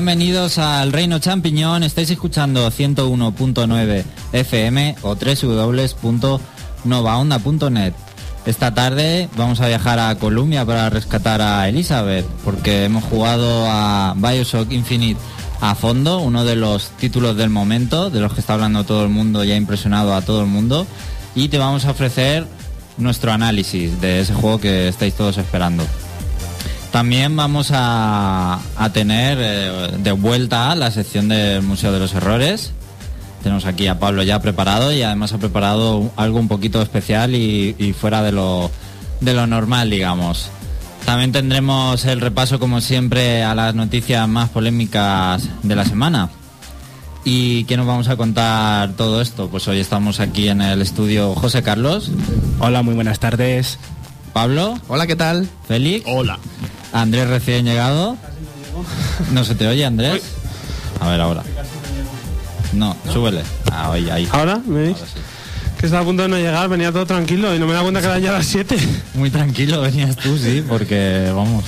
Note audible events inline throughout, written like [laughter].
Bienvenidos al Reino Champiñón, estáis escuchando 101.9 FM o www.novaonda.net. Esta tarde vamos a viajar a Colombia para rescatar a Elizabeth, porque hemos jugado a Bioshock Infinite a fondo, uno de los títulos del momento, de los que está hablando todo el mundo y ha impresionado a todo el mundo, y te vamos a ofrecer nuestro análisis de ese juego que estáis todos esperando. También vamos a, a tener eh, de vuelta la sección del Museo de los Errores. Tenemos aquí a Pablo ya preparado y además ha preparado algo un poquito especial y, y fuera de lo, de lo normal, digamos. También tendremos el repaso, como siempre, a las noticias más polémicas de la semana. ¿Y qué nos vamos a contar todo esto? Pues hoy estamos aquí en el estudio José Carlos. Hola, muy buenas tardes. Pablo. Hola, ¿qué tal? Félix. Hola. Andrés recién llegado. No se te oye, Andrés. A ver ahora. No, súbele. Ah, oye, ahí. ¿Ahora? ¿Me veis? Ahora sí. Que estaba a punto de no llegar, venía todo tranquilo y no me da cuenta que eran ya las 7. Muy tranquilo venías tú, sí, porque vamos.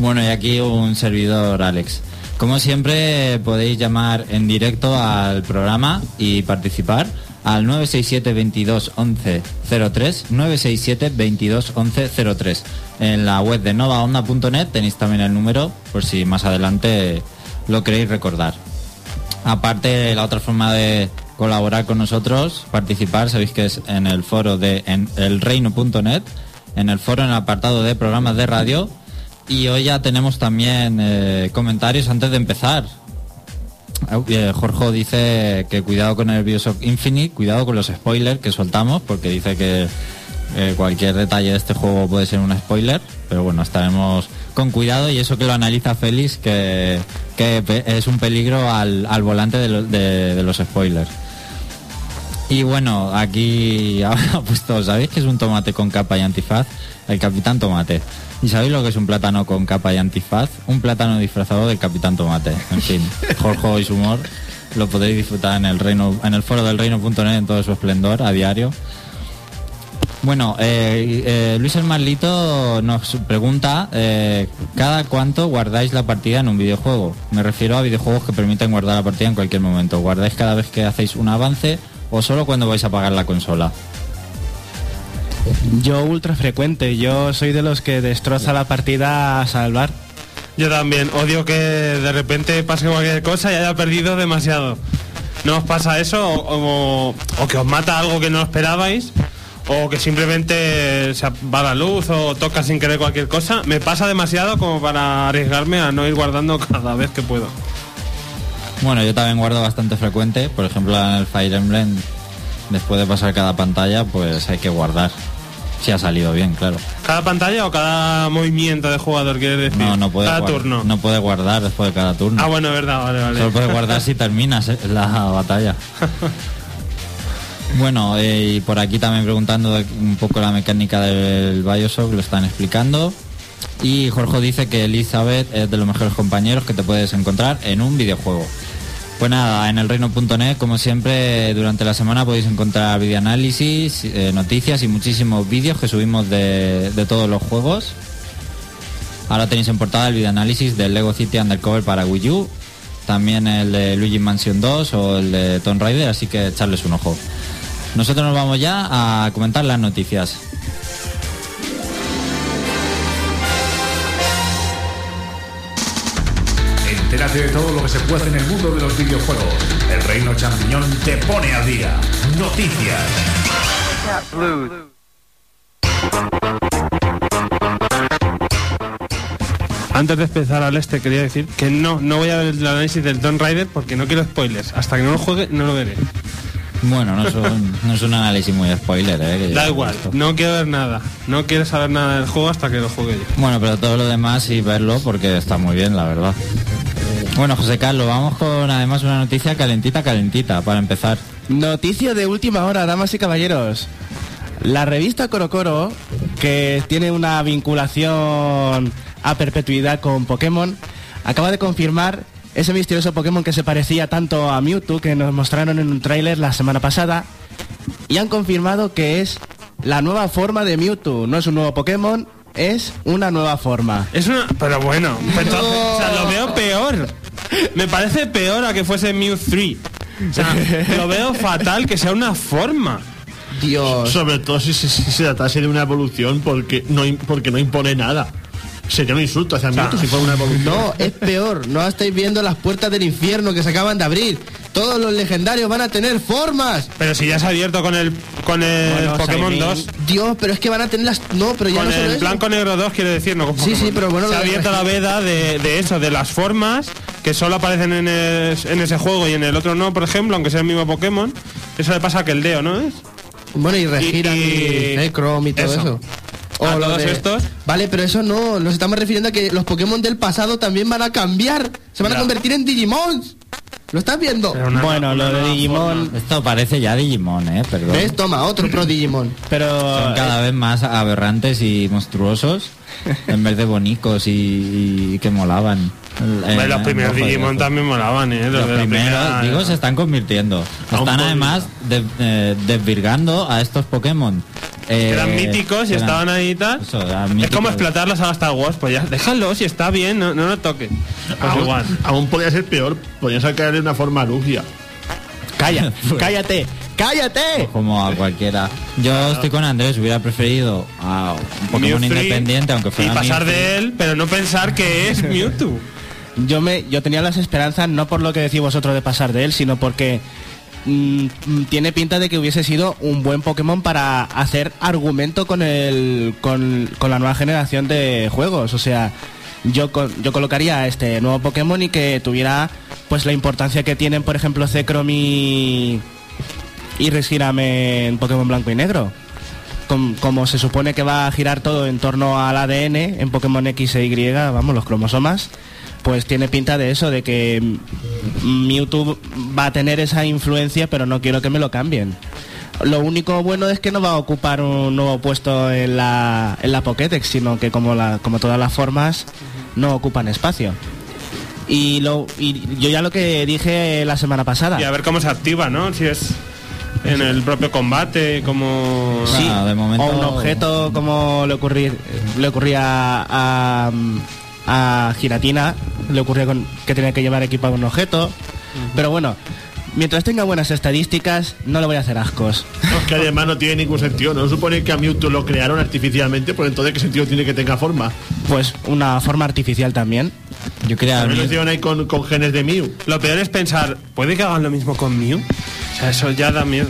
Bueno, y aquí un servidor, Alex. Como siempre, podéis llamar en directo al programa y participar al 967 22 11 03 967 22 11 03 en la web de novaonda.net tenéis también el número por si más adelante lo queréis recordar. Aparte la otra forma de colaborar con nosotros participar sabéis que es en el foro de en elreino.net en el foro en el apartado de programas de radio. Y hoy ya tenemos también eh, comentarios antes de empezar. Eh, Jorge dice que cuidado con el Bioshock Infinite, cuidado con los spoilers que soltamos, porque dice que eh, cualquier detalle de este juego puede ser un spoiler, pero bueno, estaremos con cuidado y eso que lo analiza Félix, que, que es un peligro al, al volante de, lo- de- de los spoilers. Y bueno, aquí [laughs] ha puesto, ¿sabéis que es un tomate con capa y antifaz? El Capitán Tomate. ¿Y sabéis lo que es un plátano con capa y antifaz? Un plátano disfrazado del Capitán Tomate. En fin, [laughs] Jorge y su humor lo podéis disfrutar en el reino, en el foro del reino.net en todo su esplendor a diario. Bueno, eh, eh, Luis el Marlito nos pregunta eh, ¿cada cuánto guardáis la partida en un videojuego? Me refiero a videojuegos que permiten guardar la partida en cualquier momento. ¿Guardáis cada vez que hacéis un avance o solo cuando vais a apagar la consola? Yo ultra frecuente, yo soy de los que destroza la partida a salvar. Yo también, odio que de repente pase cualquier cosa y haya perdido demasiado. ¿No os pasa eso? O, o- o que os mata algo que no esperabais, o que simplemente se va la luz o toca sin querer cualquier cosa. Me pasa demasiado como para arriesgarme a no ir guardando [laughs] cada vez que puedo. Bueno, yo también guardo bastante frecuente. Por ejemplo, en el Fire Emblem, después de pasar cada pantalla, pues hay que guardar. Si ha salido bien, claro. ¿Cada pantalla o cada movimiento de jugador, quieres decir? No, no puede, Cada turno. no puede guardar después de cada turno. Ah, bueno, verdad, vale, vale. Solo puedes guardar si terminas eh, la batalla. [laughs] Bueno, eh, y por aquí también preguntando un poco la mecánica del Bioshock, lo están explicando. Y Jorge dice que Elizabeth es de los mejores compañeros que te puedes encontrar en un videojuego. Pues nada, en el reino.net, como siempre, durante la semana podéis encontrar videoanálisis, eh, noticias y muchísimos vídeos que subimos de, de todos los juegos. Ahora tenéis en portada el videoanálisis del Lego City Undercover para Wii U, también el de Luigi Mansion 2 o el de Tomb Raider, así que echarles un ojo. Nosotros nos vamos ya a comentar las noticias. Entérate de todo lo que se puede hacer en el mundo de los videojuegos. El Reino Champiñón te pone al día. Noticias. Antes de empezar al este quería decir que no, no voy a ver el análisis del Tomb Raider porque no quiero spoilers. Hasta que no lo juegue, no lo veré. Bueno, no es un, no es un análisis muy spoiler, ¿eh? Da igual, no quiero ver nada. No quiero saber nada del juego hasta que lo juegue yo. Bueno, pero todo lo demás sí verlo porque está muy bien, la verdad. Bueno, José Carlos, vamos con además una noticia calentita, calentita, para empezar. Noticia de última hora, damas y caballeros. La revista Coro Coro, que tiene una vinculación a perpetuidad con Pokémon, acaba de confirmar ese misterioso Pokémon que se parecía tanto a Mewtwo que nos mostraron en un tráiler la semana pasada y han confirmado que es la nueva forma de Mewtwo. No es un nuevo Pokémon, es una nueva forma. Es una. Pero bueno, entonces, o sea, lo veo peor. me parece peor a que fuese Mew 3. O sea, [laughs] lo veo fatal que sea una forma. Dios. Sobre todo si, si- si se tratase de una evolución porque no, porque no impone nada. Sería un insulto hacia Mewtwo si fuera una evolución. No, es peor. No estáis viendo las puertas del infierno que se acaban de abrir. Todos los legendarios van a tener formas. Pero si ya se ha abierto con el con el Bueno, Pokémon Saimin. 2. Dios, pero es que van a tener las. No, pero ya Con no solo el eso. blanco negro 2 quiero decir, no con Sí, sí, pero bueno, Se ha abierto la veda de, de eso, de las formas que solo aparecen en, en ese juego y en el otro no, por ejemplo, aunque sea el mismo Pokémon. Eso le pasa a Keldeo, ¿no es? Bueno, y Regiran y, y- Necrom y todo eso. eso. A lo todos estos. Vale, pero eso no. Nos estamos refiriendo a que los Pokémon del pasado también van a cambiar. Se van a convertir en Digimons. ¿Lo estás viendo? Una- bueno, una lo de Digimon, forma. Esto parece ya Digimon, ¿eh? Perdón. ¿Ves? Toma, otro Pro Digimon. pero Son cada vez más aberrantes y monstruosos [laughs] en vez de bonicos y, y que molaban. Eh, los primeros de Digimon también molaban, ¿eh? Los de la primeros, primera- digo, se están convirtiendo. Están además de- eh, desvirgando a estos Pokémon. Que Eh, eran míticos y eran- estaban ahí y tal. Eso, eran es como explotar la saga Star Wars, pues ya, déjalo, si está bien, no, no lo toques. Pues aún, igual. aún podría ser peor. Podrían sacarle una forma Lugia. calla, [laughs] cállate, cállate. Como a cualquiera. Yo estoy con Andrés, hubiera preferido a un Pokémon Mew 3 independiente, aunque fuera Y pasar Mew 3. de él, pero no pensar que es [laughs] Mewtwo. Yo me, yo tenía las esperanzas no por lo que decís vosotros de pasar de él, sino porque mm, mm, tiene pinta de que hubiese sido un buen Pokémon para hacer argumento con el, con, la nueva generación de juegos. O sea, yo, yo colocaría este nuevo Pokémon y que tuviera pues la importancia que tienen, por ejemplo, Zekrom y, y Reshiram en Pokémon Blanco y Negro. Com- como se supone que va a girar todo en torno al ADN en Pokémon X e Y, vamos, los cromosomas, pues tiene pinta de eso, de que mm, Mewtwo va a tener esa influencia, pero no quiero que me lo cambien. Lo único bueno es que no va a ocupar un nuevo puesto en la, en la Pokédex, sino que como, la, como todas las formas no ocupan espacio. Y, lo, y yo ya lo que dije la semana pasada. Y a ver cómo se activa, ¿no? Si es en el propio combate, como... Sí. Ah, de momento- O un objeto como le, ocurrí- le ocurría a, a Giratina, le ocurría con, que tenía que llevar equipado un objeto. Pero bueno, mientras tenga buenas estadísticas, no le voy a hacer ascos. No, es que además no tiene ningún sentido. No supone que a Mewtwo lo crearon artificialmente, pues entonces qué sentido tiene que tenga forma. Pues una forma artificial también. Yo quería También lo hicieron ahí con, con genes de Mew. Lo peor es pensar, ¿puede que hagan lo mismo con Mew? O sea, eso ya da miedo.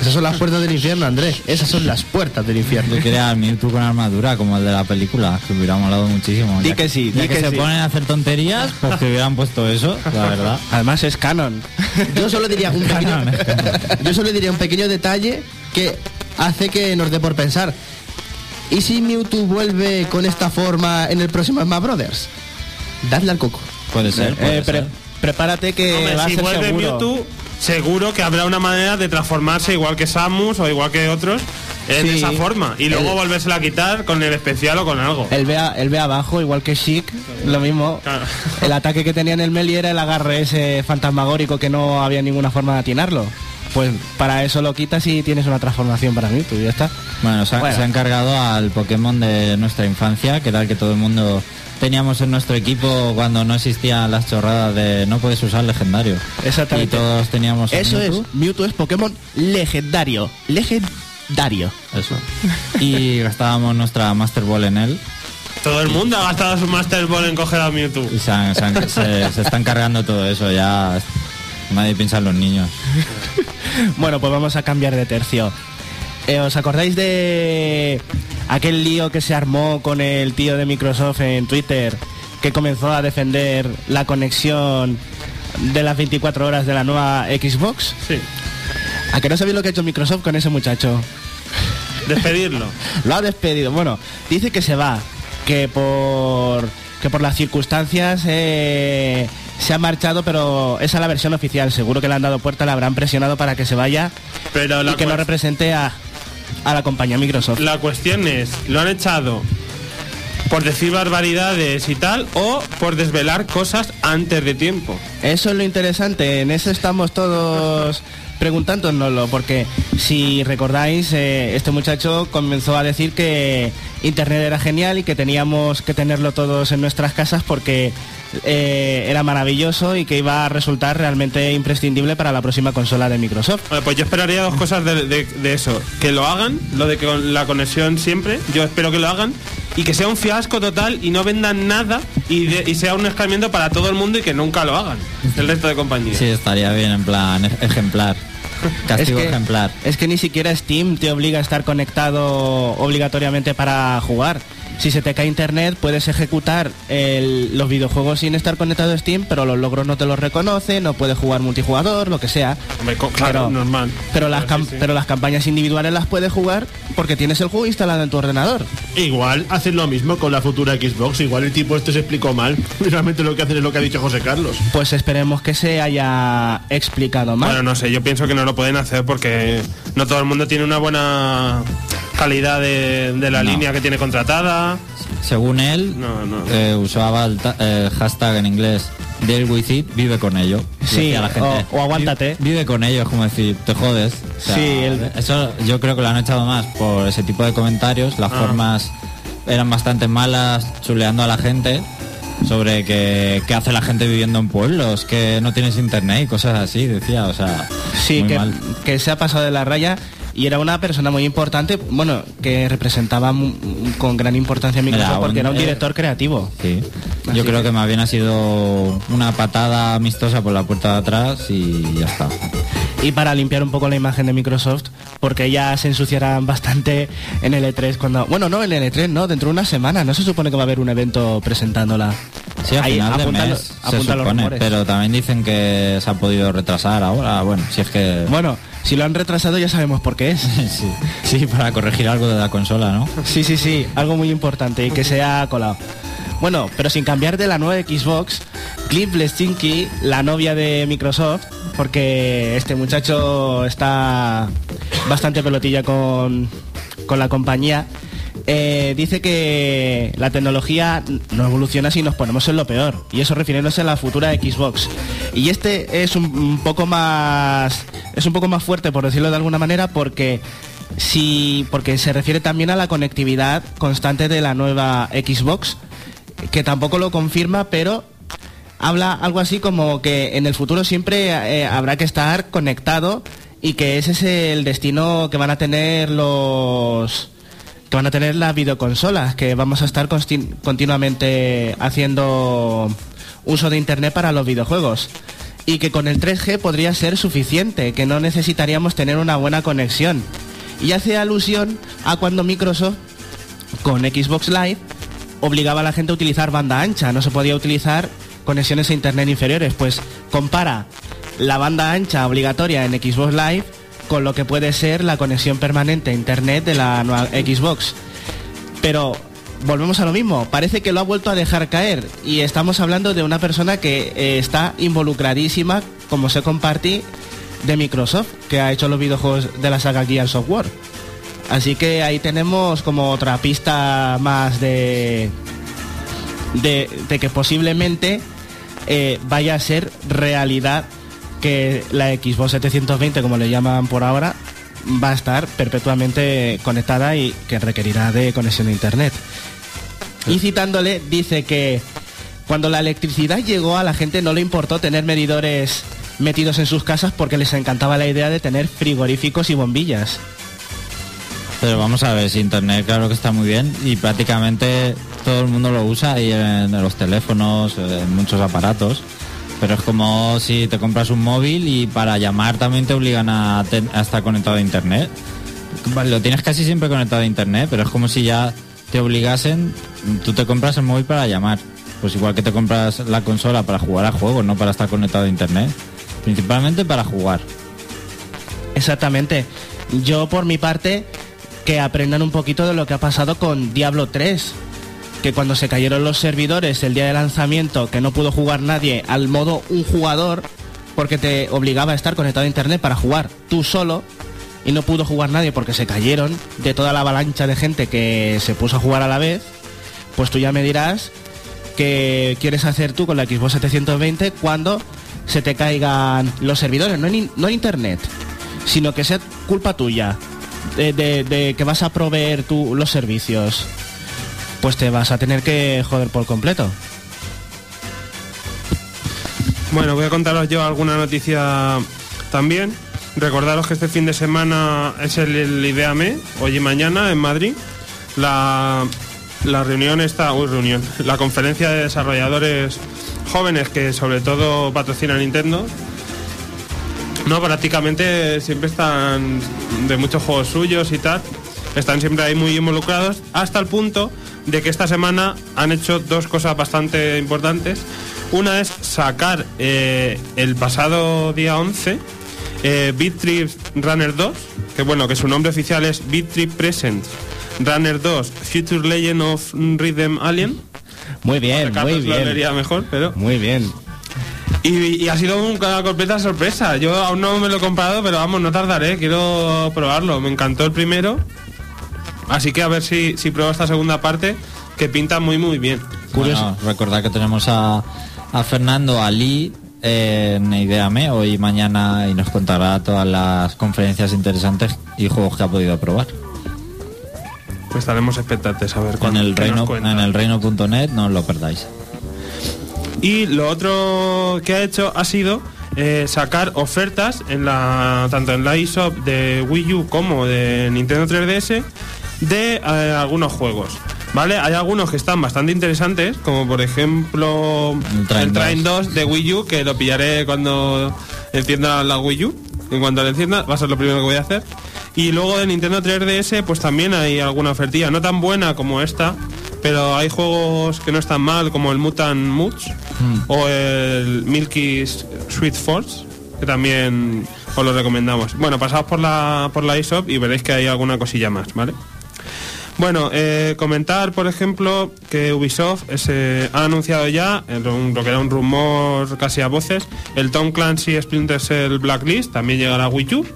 Esas son las puertas del infierno, Andrés. Esas son las puertas del infierno. Yo quería al Mewtwo con armadura, como el de la película, que hubiera molado muchísimo. Di Ya que sí, ya di que, que se sí. ponen a hacer tonterías, pues que hubieran puesto eso, la verdad. Además es canon. Yo solo diría un pequeño, Canon, es canon. yo solo diría un pequeño detalle que hace que nos dé por pensar. ¿Y si Mewtwo vuelve con esta forma en el próximo Smash Brothers? Dadle al coco. Puede ser, puede Eh, pre- ser. prepárate que Hombre, va a si ser vuelve seguro. Mewtwo, seguro que habrá una manera de transformarse igual que Samus o igual que otros en Sí. esa forma. Y luego El- volvérsela a quitar con el especial o con algo. Él ve, a- él ve abajo, igual que Chic, lo mismo. Claro. [laughs] El ataque que tenía en el Meli era el agarre ese fantasmagórico que no había ninguna forma de atinarlo. Pues para eso lo quitas y tienes una transformación para mí, tú ya está. Bueno, se, ha- Bueno. se han cargado al Pokémon de nuestra infancia, que era el que todo el mundo teníamos en nuestro equipo cuando no existían las chorradas de no puedes usar legendario. Exactamente. Y todos teníamos. Eso es, Mewtwo. Mewtwo es Pokémon legendario. Legendario. Eso. Y gastábamos nuestra Master Ball en él. Todo el mundo ha gastado su Master Ball en coger a Mewtwo. Y se, han- se han- se- se están cargando todo eso. Ya nadie piensa en los niños. [laughs] Bueno, pues vamos a cambiar de tercio. Eh, ¿Os acordáis de aquel lío que se armó con el tío de Microsoft en Twitter que comenzó a defender la conexión de las 24 horas de la nueva Xbox? Sí. ¿A que no sabéis lo que ha hecho Microsoft con ese muchacho? Despedirlo. [laughs] Lo ha despedido. Bueno, dice que se va, que por que por las circunstancias eh, se ha marchado, pero esa es la versión oficial. Seguro que le han dado puerta, le habrán presionado para que se vaya Pero la, y que no represente a, a la compañía Microsoft. la cuestión es, lo han echado por decir barbaridades y tal, o por desvelar cosas antes de tiempo. Eso es lo interesante, en eso estamos todos preguntándonoslo, porque si recordáis, eh, este muchacho comenzó a decir que Internet era genial y que teníamos que tenerlo todos en nuestras casas porque eh, era maravilloso y que iba a resultar realmente imprescindible para la próxima consola de Microsoft. Bueno, pues yo esperaría dos cosas de, de- de eso. Que lo hagan, lo de que con la conexión siempre, yo espero que lo hagan. Y que sea un fiasco total y no vendan nada y, de- y sea un escarmiento para todo el mundo y que nunca lo hagan. El resto de compañías. Sí, estaría bien, en plan ej- ejemplar. [laughs] Castigo es que, ejemplar. Es que ni siquiera Steam te obliga a estar conectado obligatoriamente para jugar. Si se te cae internet, puedes ejecutar el- los videojuegos sin estar conectado a Steam, pero los logros no te los reconoce, no puedes jugar multijugador, lo que sea. Co- claro, Pero- normal. Pero las, Pero sí, cam- sí. pero las campañas individuales las puedes jugar porque tienes el juego instalado en tu ordenador. Igual hacen lo mismo con la futura Xbox. Igual el tipo este se explicó mal. [laughs] Realmente lo que hacen es lo que ha dicho José Carlos. Pues esperemos que se haya explicado mal. Bueno, no sé, yo pienso que no lo pueden hacer porque no todo el mundo tiene una buena calidad de, de la No. línea que tiene contratada. Según él, No, no. eh, usaba el, ta- el hashtag en inglés Deal with it, vive con ello. Sí, decía la gente, o- o aguántate. "Vi- Vive con ello, es como decir, te jodes. O sea, Sí, el- Eso yo creo que lo han echado más por ese tipo de comentarios. Las Ah. formas eran bastante malas, chuleando a la gente sobre que, qué hace la gente viviendo en pueblos, que no tienes internet y cosas así, decía, o sea, Sí, muy que, mal. que se ha pasado de la raya y era una persona muy importante, bueno, que representaba con gran importancia a Microsoft Era un- porque era un eh, director creativo. Sí. Así Yo creo que- que más bien ha sido una patada amistosa por la puerta de atrás y ya está. Y para limpiar un poco la imagen de Microsoft, porque ya se ensuciarán bastante en el E3 cuando... Bueno, no, en el E3 no, dentro de una semana, no se supone que va a haber un evento presentándola. Sí, a Ahí, final de apunta mes se supone, pero también dicen que se ha podido retrasar ahora. Bueno, si es que... Bueno, si lo han retrasado ya sabemos por qué es. [laughs] sí, sí, para corregir algo de la consola, ¿no? Sí, sí, sí, algo muy importante y que se ha colado. Bueno, pero sin cambiar de la nueva Xbox, Cliff Bleszinski, la novia de Microsoft, porque este muchacho está bastante pelotilla con, con la compañía, eh, dice que la tecnología no evoluciona si nos ponemos en lo peor, y eso refiriéndose a la futura Xbox. Y este es un, poco más es un poco más fuerte, por decirlo de alguna manera, porque si porque se refiere también a la conectividad constante de la nueva Xbox, que tampoco lo confirma, pero habla algo así como que en el futuro siempre eh, habrá que estar conectado y que ese es el destino que van a tener los que van a tener las videoconsolas, que vamos a estar continuamente haciendo uso de internet para los videojuegos. Y que con el 3G podría ser suficiente, que no necesitaríamos tener una buena conexión. Y hace alusión a cuando Microsoft con Xbox Live obligaba a la gente a utilizar banda ancha, no se podía utilizar conexiones a internet inferiores, pues compara la banda ancha obligatoria en Xbox Live con lo que puede ser la conexión permanente a internet de la nueva Xbox. Pero volvemos a lo mismo, parece que lo ha vuelto a dejar caer y estamos hablando de una persona que eh, está involucradísima, como se compartí, de Microsoft, que ha hecho los videojuegos de la saga Gears of War. Así que ahí tenemos como otra pista más de, de, de que posiblemente eh, vaya a ser realidad que la Xbox 720, como le llaman por ahora, va a estar perpetuamente conectada y que requerirá de conexión a internet. Y citándole, dice que cuando la electricidad llegó a la gente no le importó tener medidores metidos en sus casas porque les encantaba la idea de tener frigoríficos y bombillas. Pero vamos a ver, si internet claro que está muy bien y prácticamente todo el mundo lo usa y en los teléfonos, en muchos aparatos. Pero es como si te compras un móvil y para llamar también te obligan a, estar conectado a internet. Lo tienes casi siempre conectado a internet, pero es como si ya te obligasen, tú te compras el móvil para llamar. Pues igual que te compras la consola para jugar a juegos, no para estar conectado a internet. Principalmente para jugar. Exactamente. Yo por mi parte que aprendan un poquito de lo que ha pasado con Diablo 3, que cuando se cayeron los servidores el día de lanzamiento, que no pudo jugar nadie al modo un jugador, porque te obligaba a estar conectado a internet para jugar tú solo, y no pudo jugar nadie porque se cayeron de toda la avalancha de gente que se puso a jugar a la vez, pues tú ya me dirás qué quieres hacer tú con la Xbox 720 cuando se te caigan los servidores, no en, no en internet, sino que sea culpa tuya de, de- de que vas a proveer tú los servicios. Pues te vas a tener que joder por completo. Bueno, voy a contaros yo alguna noticia también. Recordaros que este fin de semana es el, el hoy y mañana en Madrid. La, la reunión está, uy, reunión, la conferencia de desarrolladores jóvenes que sobre todo patrocina Nintendo. No, prácticamente siempre están de muchos juegos suyos y tal. Están siempre ahí muy involucrados hasta el punto de que esta semana han hecho dos cosas bastante importantes. Una es sacar eh, el pasado día 11 eh, Beat Trip Runner 2, que bueno, que su nombre oficial es Beat Trip Present Runner 2 Future Legend of Rhythm Alien. Muy bien, muy bien. mejor, pero Muy bien. y, y ha sido una completa sorpresa. Yo aún no me lo he comprado, pero vamos, no tardaré. Quiero probarlo. Me encantó el primero. Así que a ver si, si pruebo esta segunda parte, que pinta muy, muy bien. Bueno, recordad que tenemos a, a Fernando Ali en Ideame hoy y mañana y nos contará todas las conferencias interesantes y juegos que ha podido probar. Pues estaremos expectantes a ver En cuándo el qué nos reino en el reino.net no os lo perdáis. Y lo otro que ha hecho ha sido eh, sacar ofertas en la tanto en la eShop de Wii U como de Nintendo 3DS de eh, algunos juegos. ¿Vale? Hay algunos que están bastante interesantes, como por ejemplo El Train el Train 2. 2 de Wii U, que lo pillaré cuando encienda la Wii U. En cuanto la encienda, va a ser lo primero que voy a hacer. Y luego de Nintendo 3DS, pues también hay alguna ofertilla, no tan buena como esta, pero hay juegos que no están mal, como el Mutant Moods o el Milky Sweet Force, que también os lo recomendamos. Bueno, pasaos por la, por la eShop y veréis que hay alguna cosilla más, ¿vale? Bueno, eh, comentar, por ejemplo, que Ubisoft eh, ha anunciado ya, lo que era un rumor casi a voces, el Tom Clancy Splinter Cell Blacklist también llegará a Wii U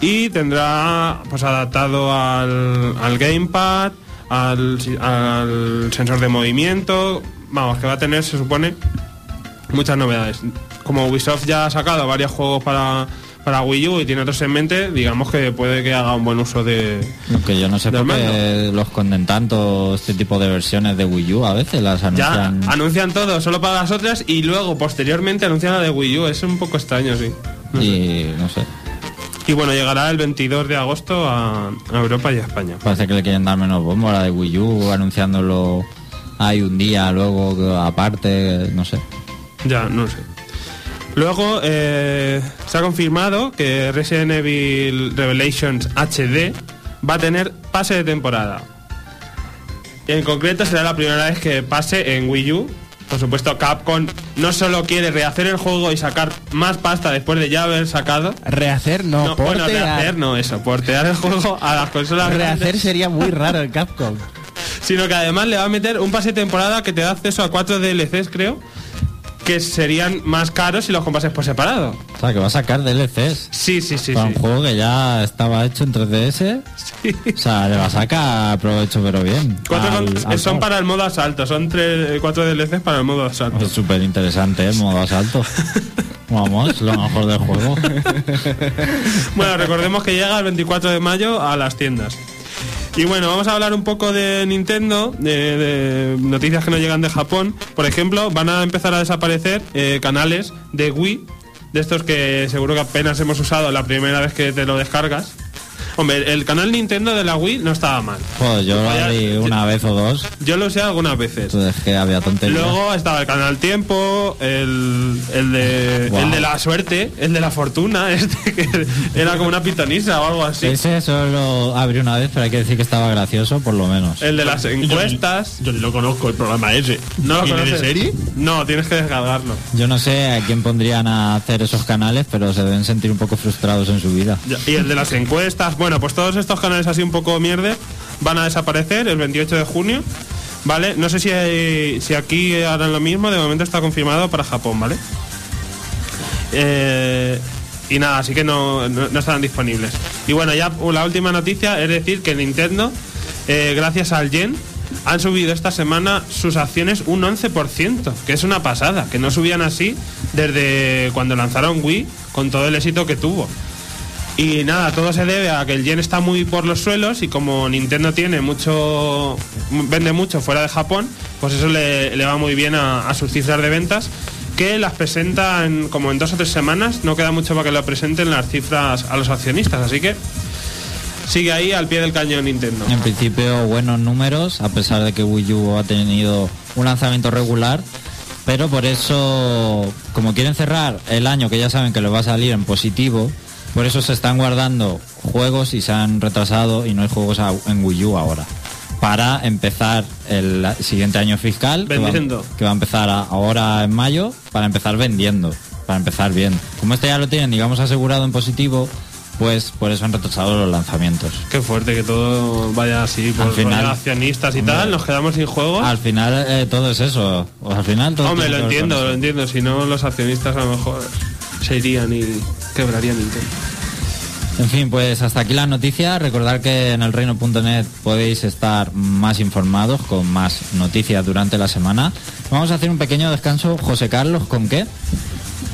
y tendrá pues adaptado al, al gamepad, al, al sensor de movimiento, vamos, que va a tener, se supone, muchas novedades. Como Ubisoft ya ha sacado varios juegos para, para Wii U y tiene otros en mente, digamos que puede que haga un buen uso de, que yo no sé por qué los conden tanto este tipo de versiones de Wii U a veces las Ya anuncian. anuncian todo solo para las otras y luego posteriormente anuncian la de Wii U. Es un poco extraño, sí. No sé. y no sé, Y bueno, llegará el 22 de agosto a, a Europa y a España. parece que le quieren dar menos bombo a la de Wii U anunciándolo hay un día luego aparte, no sé. Ya, no sé. Luego eh, se ha confirmado que Resident Evil Revelations HD va a tener pase de temporada. En concreto será la primera vez que pase en Wii U. Por supuesto, Capcom no solo quiere rehacer el juego y sacar más pasta después de ya haber sacado, Rehacer no, No, bueno, portear. rehacer no eso, portear el juego a las consolas Rehacer grandes, sería muy raro en Capcom. [laughs] sino que además le va a meter un pase de temporada que te da acceso a cuatro DLCs, creo, que serían más caros si los comprases por separado. O sea, que va a sacar DLCs Sí, sí, sí, para sí. un juego que ya estaba hecho en 3DS. O sea, le va a sacar provecho pero bien. Cuatro al- con- al son para el modo asalto, son tres, cuatro DLCs para el modo asalto. Es súper interesante el modo asalto. [laughs] Vamos, lo mejor del juego. [laughs] Bueno, recordemos que llega el 24 de mayo a las tiendas. Y bueno, vamos a hablar un poco de Nintendo, de, noticias que nos llegan de Japón. Por ejemplo, van a empezar a desaparecer eh, canales de Wii, de estos que seguro que apenas hemos usado la primera vez que te lo descargas. Hombre, el canal Nintendo de la Wii no estaba mal. Joder, yo lo abrí una vez o dos. Yo lo usé algunas veces. Entonces que había tonterías. Luego estaba el canal Tiempo, el, el, de, Wow. el de la suerte, el de la fortuna, [laughs] este que era como una pitonisa o algo así. Ese solo abrí una vez, pero hay que decir que estaba gracioso, por lo menos. El de las encuestas. Yo ni lo conozco el programa ese. ¿No lo ¿Viene de serie? No, tienes que descargarlo. Yo no sé a quién pondrían a hacer esos canales, pero se deben sentir un poco frustrados en su vida. Y el de las encuestas. Bueno, pues todos estos canales así un poco mierde van a desaparecer el 28 de junio. ¿Vale? No sé si, hay- si aquí harán lo mismo, de momento está confirmado para Japón, ¿vale? Eh, y nada, así que no, no, estarán disponibles. Y bueno, ya la última noticia es decir que Nintendo, eh, gracias al Yen, han subido esta semana sus acciones un 11%, que es una pasada, que no subían así desde cuando lanzaron Wii con todo el éxito que tuvo. Y nada, todo se debe a que el yen está muy por los suelos y como Nintendo tiene mucho, vende mucho fuera de Japón, pues eso le, va muy bien a, sus cifras de ventas, que las presenta en- como en dos o tres semanas, no queda mucho para que lo presenten las cifras a los accionistas, así que sigue ahí al pie del cañón Nintendo. En principio buenos números, a pesar de que Wii U ha tenido un lanzamiento regular, pero por eso, como quieren cerrar el año que ya saben que les va a salir en positivo, por eso se están guardando juegos y se han retrasado y no hay juegos en Wii U ahora. Para empezar el siguiente año fiscal, que va, que va a empezar ahora en mayo, para empezar vendiendo, para empezar bien. Como este ya lo tienen, digamos, asegurado en positivo, pues por eso han retrasado los lanzamientos. Qué fuerte que todo vaya así, por Al final- accionistas y Hombre. tal, nos quedamos sin juegos. Al final eh, todo es eso. O al final todo Hombre, lo entiendo, lo entiendo. Si no, los accionistas a lo mejor se irían y quebrarían Nintendo. En fin, pues hasta aquí la noticia. Recordar que en elreino.net podéis estar más informados con más noticias durante la semana. Vamos a hacer un pequeño descanso. José Carlos, ¿con qué?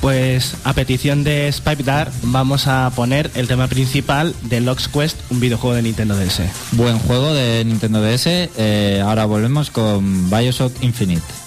Pues a petición de Spike Dar vamos a poner el tema principal de Lox Quest, un videojuego de Nintendo DS. Buen juego de Nintendo DS. Eh, ahora volvemos con Bioshock Infinite.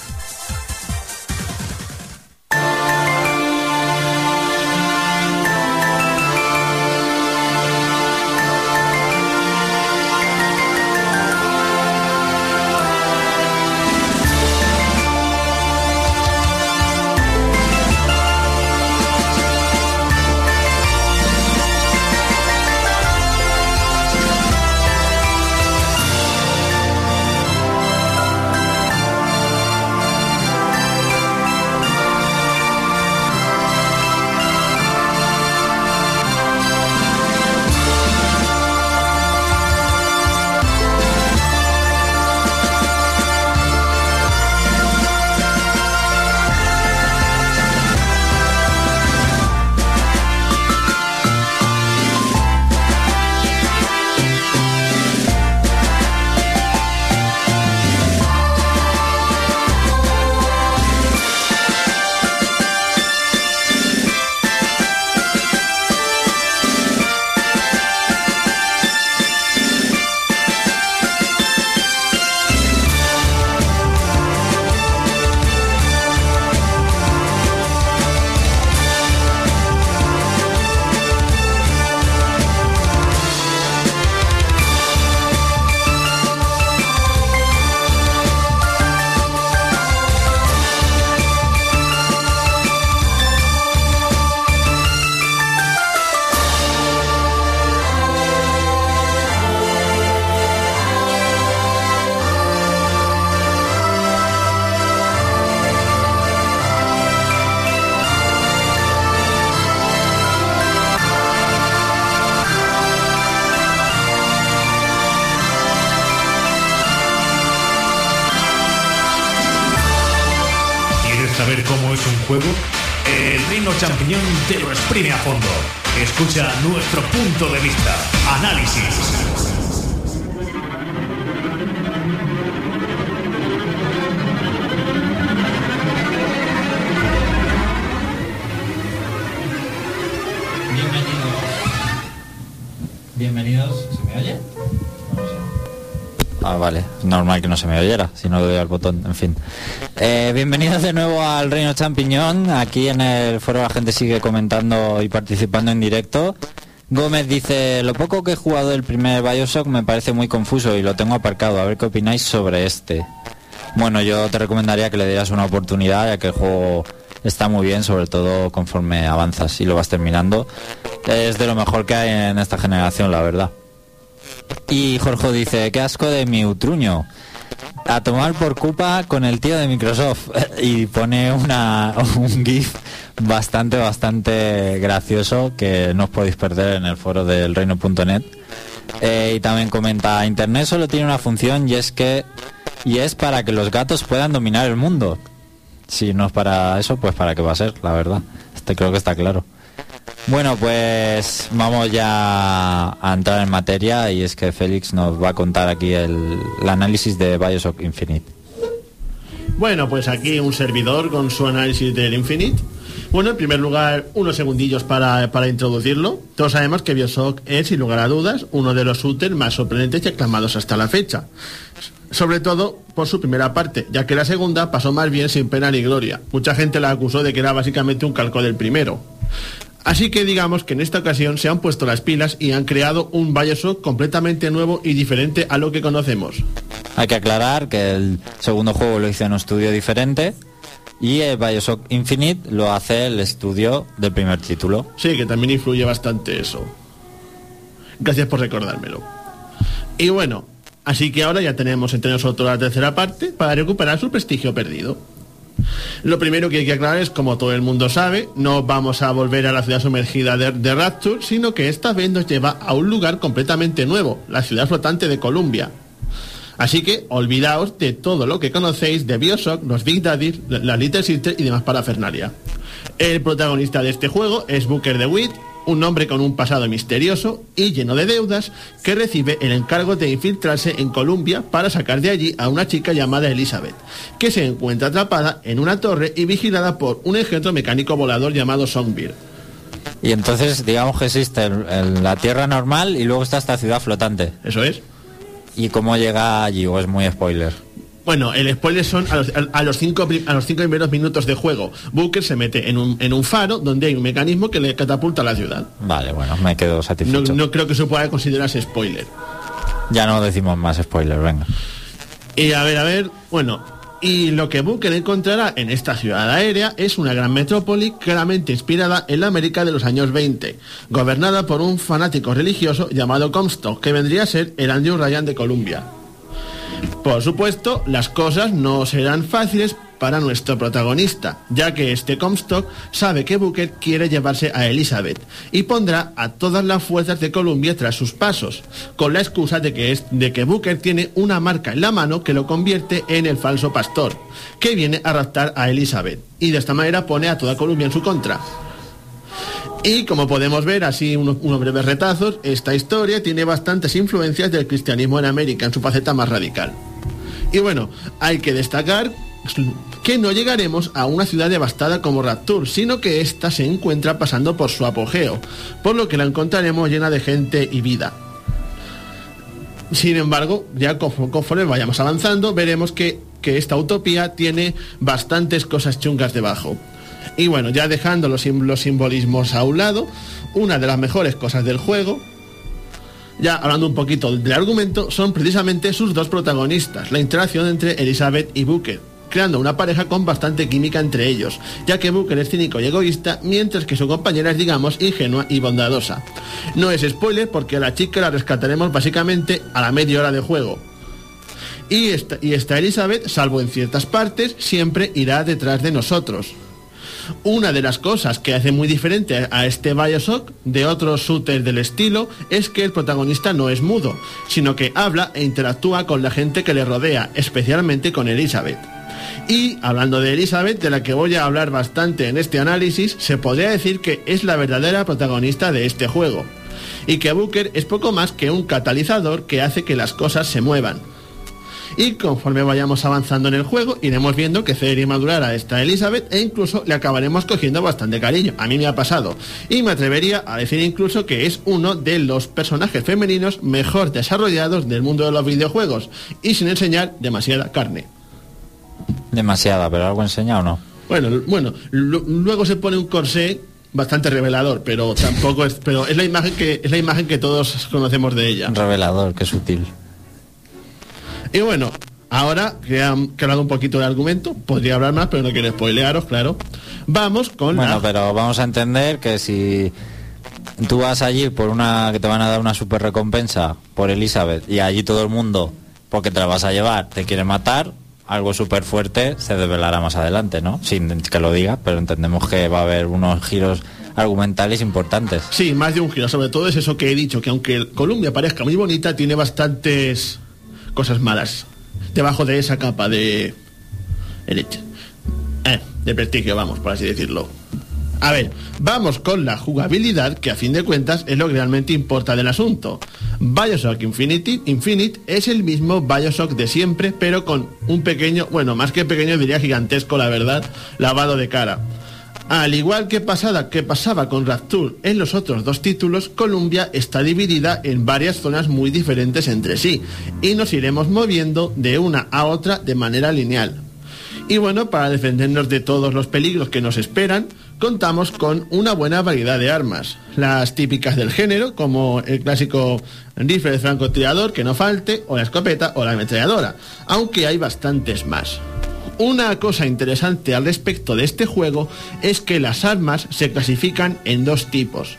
El Reino Champiñón te lo exprime a fondo. Escucha nuestro punto de vista. Análisis. Bienvenidos. Bienvenidos. Ah, vale. Normal que no se me oyera, si no doy al botón, en fin. Eh, bienvenidos de nuevo al Reino Champiñón. Aquí en el foro la gente sigue comentando y participando en directo. Gómez dice, lo poco que he jugado del primer Bioshock me parece muy confuso y lo tengo aparcado. A ver qué opináis sobre este. Bueno, yo te recomendaría que le dieras una oportunidad, ya que el juego está muy bien, sobre todo conforme avanzas y lo vas terminando. Es de lo mejor que hay en esta generación, la verdad. Y Jorge dice, qué asco de mi utruño. A tomar por culpa con el tío de Microsoft. [laughs] Y pone una, [laughs] un GIF bastante, bastante gracioso que no os podéis perder en el foro del reino.net. Eh, y también comenta, Internet solo tiene una función y es que y es para que los gatos puedan dominar el mundo. Si no es para eso, pues para qué va a ser, la verdad. Este creo que está claro. Bueno, pues vamos ya a entrar en materia y es que Félix nos va a contar aquí el, análisis de Bioshock Infinite. Bueno, pues aquí un servidor con su análisis del Infinite. Bueno, en primer lugar, unos segundillos para, para introducirlo. Todos sabemos que Bioshock es, sin lugar a dudas, uno de los shooters más sorprendentes y aclamados hasta la fecha. Sobre todo por su primera parte, ya que la segunda pasó más bien sin pena ni gloria. Mucha gente la acusó de que era básicamente un calco del primero. Así que digamos que en esta ocasión se han puesto las pilas y han creado un Bioshock completamente nuevo y diferente a lo que conocemos. Hay que aclarar que el segundo juego lo hizo en un estudio diferente y el Bioshock Infinite lo hace el estudio del primer título. Sí, que también influye bastante eso. Gracias por recordármelo. Y bueno, así que ahora ya tenemos entre nosotros la tercera parte para recuperar su prestigio perdido. Lo primero que hay que aclarar es, como todo el mundo sabe, no vamos a volver a la ciudad sumergida de, Rapture, sino que esta vez nos lleva a un lugar completamente nuevo, la ciudad flotante de Columbia. Así que olvidaos de todo lo que conocéis de Bioshock, los Big Daddy, la Little Sister y demás parafernalia. El protagonista de este juego es Booker DeWitt, un hombre con un pasado misterioso y lleno de deudas que recibe el encargo de infiltrarse en Columbia para sacar de allí a una chica llamada Elizabeth, que se encuentra atrapada en una torre y vigilada por un engendro mecánico volador llamado Songbird. Y entonces digamos que existe el- el- la Tierra normal y luego está esta ciudad flotante. ¿Eso es? ¿Y cómo llega allí? ¿O es muy spoiler? Bueno, el spoiler son a los, a los cinco, a los cinco primeros minutos de juego. Booker se mete en un, en un faro donde hay un mecanismo que le catapulta a la ciudad. Vale, bueno, me quedo satisfecho. no creo que eso pueda considerarse spoiler. Ya no decimos más spoiler, venga. Y a ver, a ver, bueno, y lo que Booker encontrará en esta ciudad aérea es una gran metrópoli claramente inspirada en la América de los años 20, gobernada por un fanático religioso llamado Comstock, que vendría a ser el Andrew Ryan de Columbia. Por supuesto, las cosas no serán fáciles para nuestro protagonista, ya que este Comstock sabe que Booker quiere llevarse a Elizabeth y pondrá a todas las fuerzas de Columbia tras sus pasos, con la excusa de que, es, de que Booker tiene una marca en la mano que lo convierte en el falso pastor, que viene a raptar a Elizabeth, y de esta manera pone a toda Columbia en su contra. Y como podemos ver, así unos, breves retazos, esta historia tiene bastantes influencias del cristianismo en América en su faceta más radical. Y bueno, hay que destacar que no llegaremos a una ciudad devastada como Rapture, sino que ésta se encuentra pasando por su apogeo, por lo que la encontraremos llena de gente y vida. Sin embargo, ya conforme vayamos avanzando, veremos que, que esta utopía tiene bastantes cosas chungas debajo. Y bueno, ya dejando los, sim- los simbolismos a un lado, una de las mejores cosas del juego, ya hablando un poquito del argumento, son precisamente sus dos protagonistas, la interacción entre Elizabeth y Booker, creando una pareja con bastante química entre ellos, ya que Booker es cínico y egoísta, mientras que su compañera es, digamos, ingenua y bondadosa. No es spoiler porque a la chica la rescataremos básicamente a la media hora de juego. Y esta Elizabeth, salvo en ciertas partes, siempre irá detrás de nosotros. Una de las cosas que hace muy diferente a este Bioshock de otros shooters del estilo es que el protagonista no es mudo, sino que habla e interactúa con la gente que le rodea, especialmente con Elizabeth. Y hablando de Elizabeth, de la que voy a hablar bastante en este análisis, se podría decir que es la verdadera protagonista de este juego. Y que Booker es poco más que un catalizador que hace que las cosas se muevan. Y conforme vayamos avanzando en el juego, iremos viendo que Cedric madurar a esta Elizabeth e incluso le acabaremos cogiendo bastante cariño. A mí me ha pasado. Y me atrevería a decir incluso que es uno de los personajes femeninos mejor desarrollados del mundo de los videojuegos. Y sin enseñar demasiada carne. Demasiada, pero algo enseña o no. Bueno, bueno, lu- luego se pone un corsé bastante revelador, pero tampoco es, pero es la imagen que es la imagen que todos conocemos de ella. Revelador, qué sutil. Y bueno, ahora que han que he hablado un poquito de argumento, podría hablar más, pero no quiero spoilearos, claro. Vamos con Bueno, la... pero vamos a entender que si tú vas allí por una que te van a dar una super recompensa por Elizabeth y allí todo el mundo, porque te la vas a llevar, te quiere matar, algo súper fuerte se develará más adelante, ¿no? Sin que lo diga, pero entendemos que va a haber unos giros argumentales importantes. Sí, más de un giro. Sobre todo es eso que he dicho, que aunque Colombia parezca muy bonita, tiene bastantes cosas malas debajo de esa capa de... Eh, de prestigio, vamos, por así decirlo. A ver, vamos con la jugabilidad, que a fin de cuentas es lo que realmente importa del asunto. Bioshock Infinity, Infinite es el mismo Bioshock de siempre, pero con un pequeño, bueno, más que pequeño diría gigantesco, la verdad, lavado de cara. Al igual que, pasaba con Rapture en los otros dos títulos, Columbia está dividida en varias zonas muy diferentes entre sí y nos iremos moviendo de una a otra de manera lineal. Y bueno, para defendernos de todos los peligros que nos esperan, contamos con una buena variedad de armas. Las típicas del género, como el clásico rifle de francotirador, que no falte, o la escopeta o la ametralladora, aunque hay bastantes más. Una cosa interesante al respecto de este juego es que las armas se clasifican en dos tipos.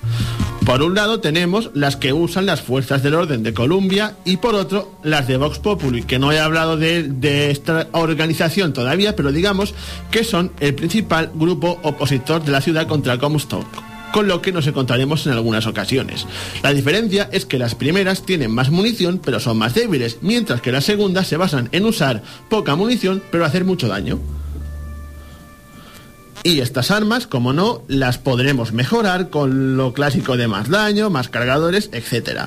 Por un lado tenemos las que usan las fuerzas del orden de Columbia y por otro las de Vox Populi, que no he hablado de, esta organización todavía, pero digamos que son el principal grupo opositor de la ciudad contra Comstock con lo que nos encontraremos en algunas ocasiones. La diferencia es que las primeras tienen más munición pero son más débiles, mientras que las segundas se basan en usar poca munición pero hacer mucho daño. Y estas armas, como no, las podremos mejorar con lo clásico de más daño, más cargadores, etc.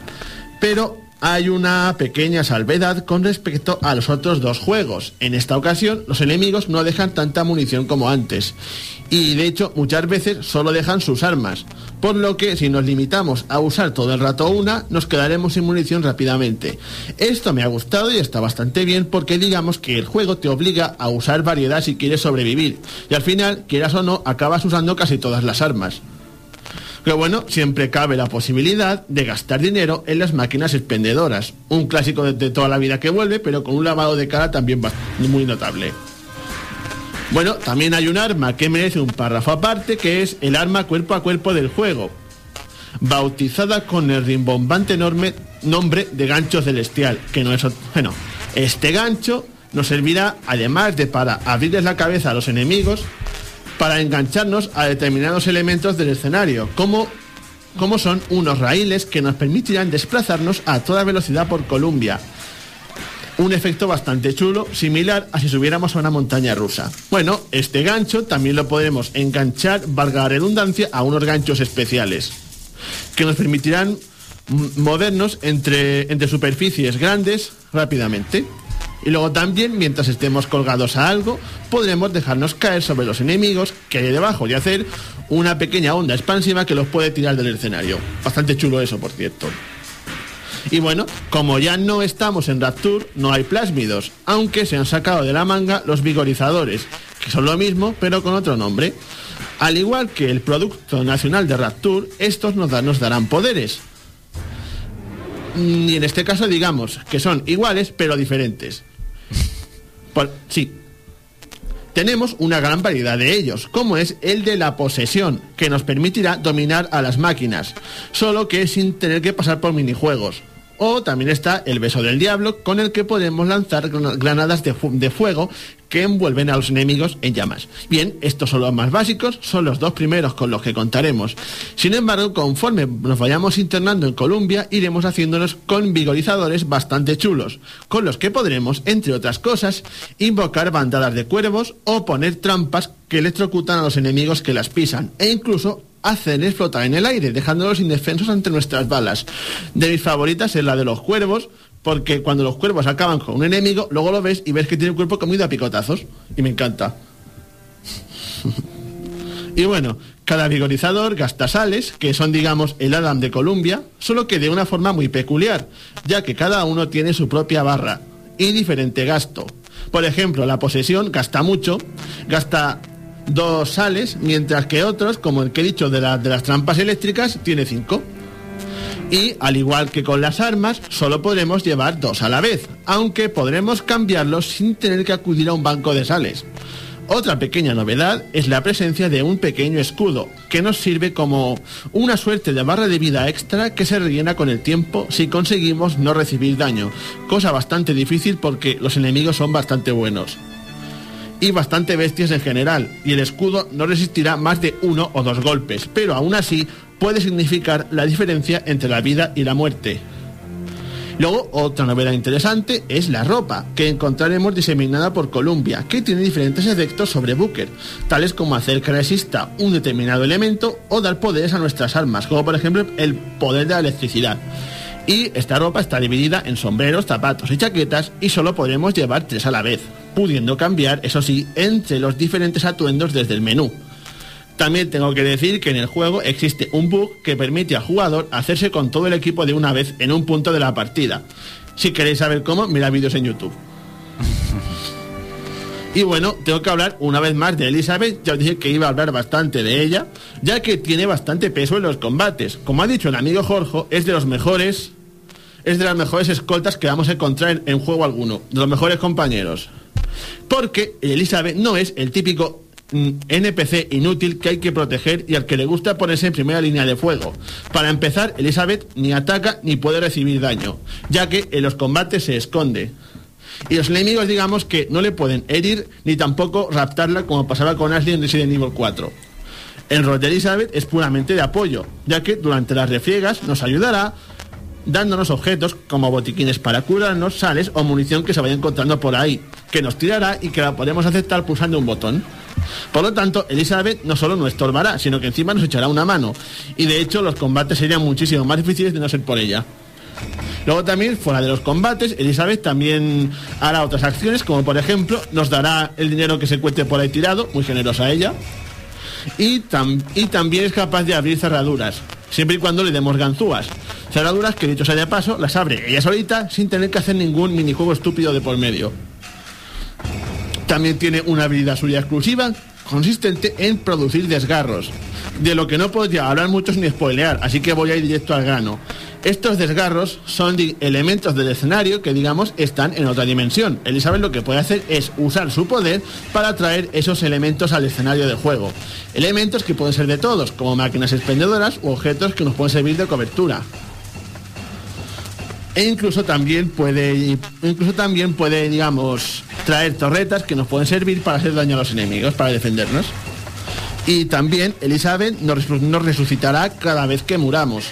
Pero hay una pequeña salvedad con respecto a los otros dos juegos. En esta ocasión, los enemigos no dejan tanta munición como antes. Y de hecho, muchas veces solo dejan sus armas. Por lo que si nos limitamos a usar todo el rato una, nos quedaremos sin munición rápidamente. Esto me ha gustado y está bastante bien porque digamos que el juego te obliga a usar variedad si quieres sobrevivir. Y al final, quieras o no, acabas usando casi todas las armas. Pero bueno, siempre cabe la posibilidad de gastar dinero en las máquinas expendedoras. Un clásico de, toda la vida que vuelve, pero con un lavado de cara también muy notable. Bueno, también hay un arma que merece un párrafo aparte, que es el arma cuerpo a cuerpo del juego. Bautizada con el rimbombante enorme nombre de gancho celestial, que no es... Bueno, este gancho nos servirá, además de para abrirles la cabeza a los enemigos, para engancharnos a determinados elementos del escenario, como, como son unos raíles que nos permitirán desplazarnos a toda velocidad por Columbia. Un efecto bastante chulo, similar a si subiéramos a una montaña rusa. Bueno, este gancho también lo podemos enganchar, valga la redundancia, a unos ganchos especiales, que nos permitirán movernos entre, entre superficies grandes rápidamente. Y luego también, mientras estemos colgados a algo, podremos dejarnos caer sobre los enemigos que hay debajo y hacer una pequeña onda expansiva que los puede tirar del escenario. Bastante chulo eso, por cierto. Y bueno, como ya no estamos en Rapture, no hay plásmidos, aunque se han sacado de la manga los vigorizadores, que son lo mismo, pero con otro nombre. Al igual que el Producto Nacional de Rapture, estos nos, dan- nos darán poderes. Mm, Y en este caso digamos que son iguales pero diferentes. Sí, tenemos una gran variedad de ellos, como es el de la posesión, que nos permitirá dominar a las máquinas, solo que sin tener que pasar por minijuegos. O también está el beso del diablo, con el que podemos lanzar gran- granadas de fuego que envuelven a los enemigos en llamas. Bien, estos son los más básicos, son los dos primeros con los que contaremos. Sin embargo, conforme nos vayamos internando en Colombia, iremos haciéndonos con vigorizadores bastante chulos, con los que podremos, entre otras cosas, invocar bandadas de cuervos o poner trampas que electrocutan a los enemigos que las pisan, e incluso hacerles flotar en el aire, dejándolos indefensos ante nuestras balas. De mis favoritas es la de los cuervos, porque cuando los cuervos acaban con un enemigo, luego lo ves y ves que tiene el cuerpo comido a picotazos. Y me encanta. [laughs] y bueno, cada vigorizador gasta sales, que son digamos el Adam de Columbia, solo que de una forma muy peculiar, ya que cada uno tiene su propia barra y diferente gasto. Por ejemplo, la posesión gasta mucho, gasta dos sales, mientras que otros, como el que he dicho de, de las trampas eléctricas, tiene cinco. Y al igual que con las armas, solo podremos llevar dos a la vez, aunque podremos cambiarlos sin tener que acudir a un banco de sales. Otra pequeña novedad es la presencia de un pequeño escudo, que nos sirve como una suerte de barra de vida extra que se rellena con el tiempo si conseguimos no recibir daño, cosa bastante difícil porque los enemigos son bastante buenos y bastante bestias en general, y el escudo no resistirá más de uno o dos golpes, pero aún así puede significar la diferencia entre la vida y la muerte. Luego, otra novedad interesante es la ropa, que encontraremos diseminada por Columbia, que tiene diferentes efectos sobre Booker, tales como hacer que resista un determinado elemento o dar poderes a nuestras armas, como por ejemplo el poder de la electricidad. Y esta ropa está dividida en sombreros, zapatos y chaquetas y solo podremos llevar tres a la vez, pudiendo cambiar, eso sí, entre los diferentes atuendos desde el menú. También tengo que decir que en el juego existe un bug que permite al jugador hacerse con todo el equipo de una vez en un punto de la partida. Si queréis saber cómo, mira vídeos en YouTube. [laughs] Y bueno, tengo que hablar una vez más de Elizabeth, ya os dije que iba a hablar bastante de ella, ya que tiene bastante peso en los combates. Como ha dicho el amigo Jorge, es de los mejores, es de las mejores escoltas que vamos a encontrar en, en juego alguno, de los mejores compañeros. Porque Elizabeth no es el típico NPC inútil que hay que proteger y al que le gusta ponerse en primera línea de fuego. Para empezar, Elizabeth ni ataca ni puede recibir daño, ya que en los combates se esconde. Y los enemigos, digamos que no le pueden herir ni tampoco raptarla como pasaba con Ashley en Resident Evil 4. El rol de Elizabeth es puramente de apoyo, ya que durante las refriegas nos ayudará dándonos objetos como botiquines para curarnos, sales o munición que se vaya encontrando por ahí, que nos tirará y que la podemos aceptar pulsando un botón. Por lo tanto, Elizabeth no solo nos estorbará, sino que encima nos echará una mano. Y de hecho, los combates serían muchísimo más difíciles de no ser por ella. Luego también, fuera de los combates, Elizabeth también hará otras acciones, como por ejemplo, nos dará el dinero que se encuentre por ahí tirado, muy generosa ella. Y, tam- y también es capaz de abrir cerraduras, siempre y cuando le demos ganzúas. Cerraduras que, dicho sea de paso, las abre ella solita sin tener que hacer ningún minijuego estúpido de por medio. También tiene una habilidad suya exclusiva consistente en producir desgarros, de lo que no podría hablar mucho ni spoilear, así que voy a ir directo al grano. Estos desgarros son elementos del escenario que digamos están en otra dimensión. Elizabeth lo que puede hacer es usar su poder para traer esos elementos al escenario de juego. Elementos que pueden ser de todos, como máquinas expendedoras u objetos que nos pueden servir de cobertura. E incluso también puede, incluso también puede, digamos, traer torretas que nos pueden servir para hacer daño a los enemigos, para defendernos. Y también Elizabeth nos resucitará cada vez que muramos.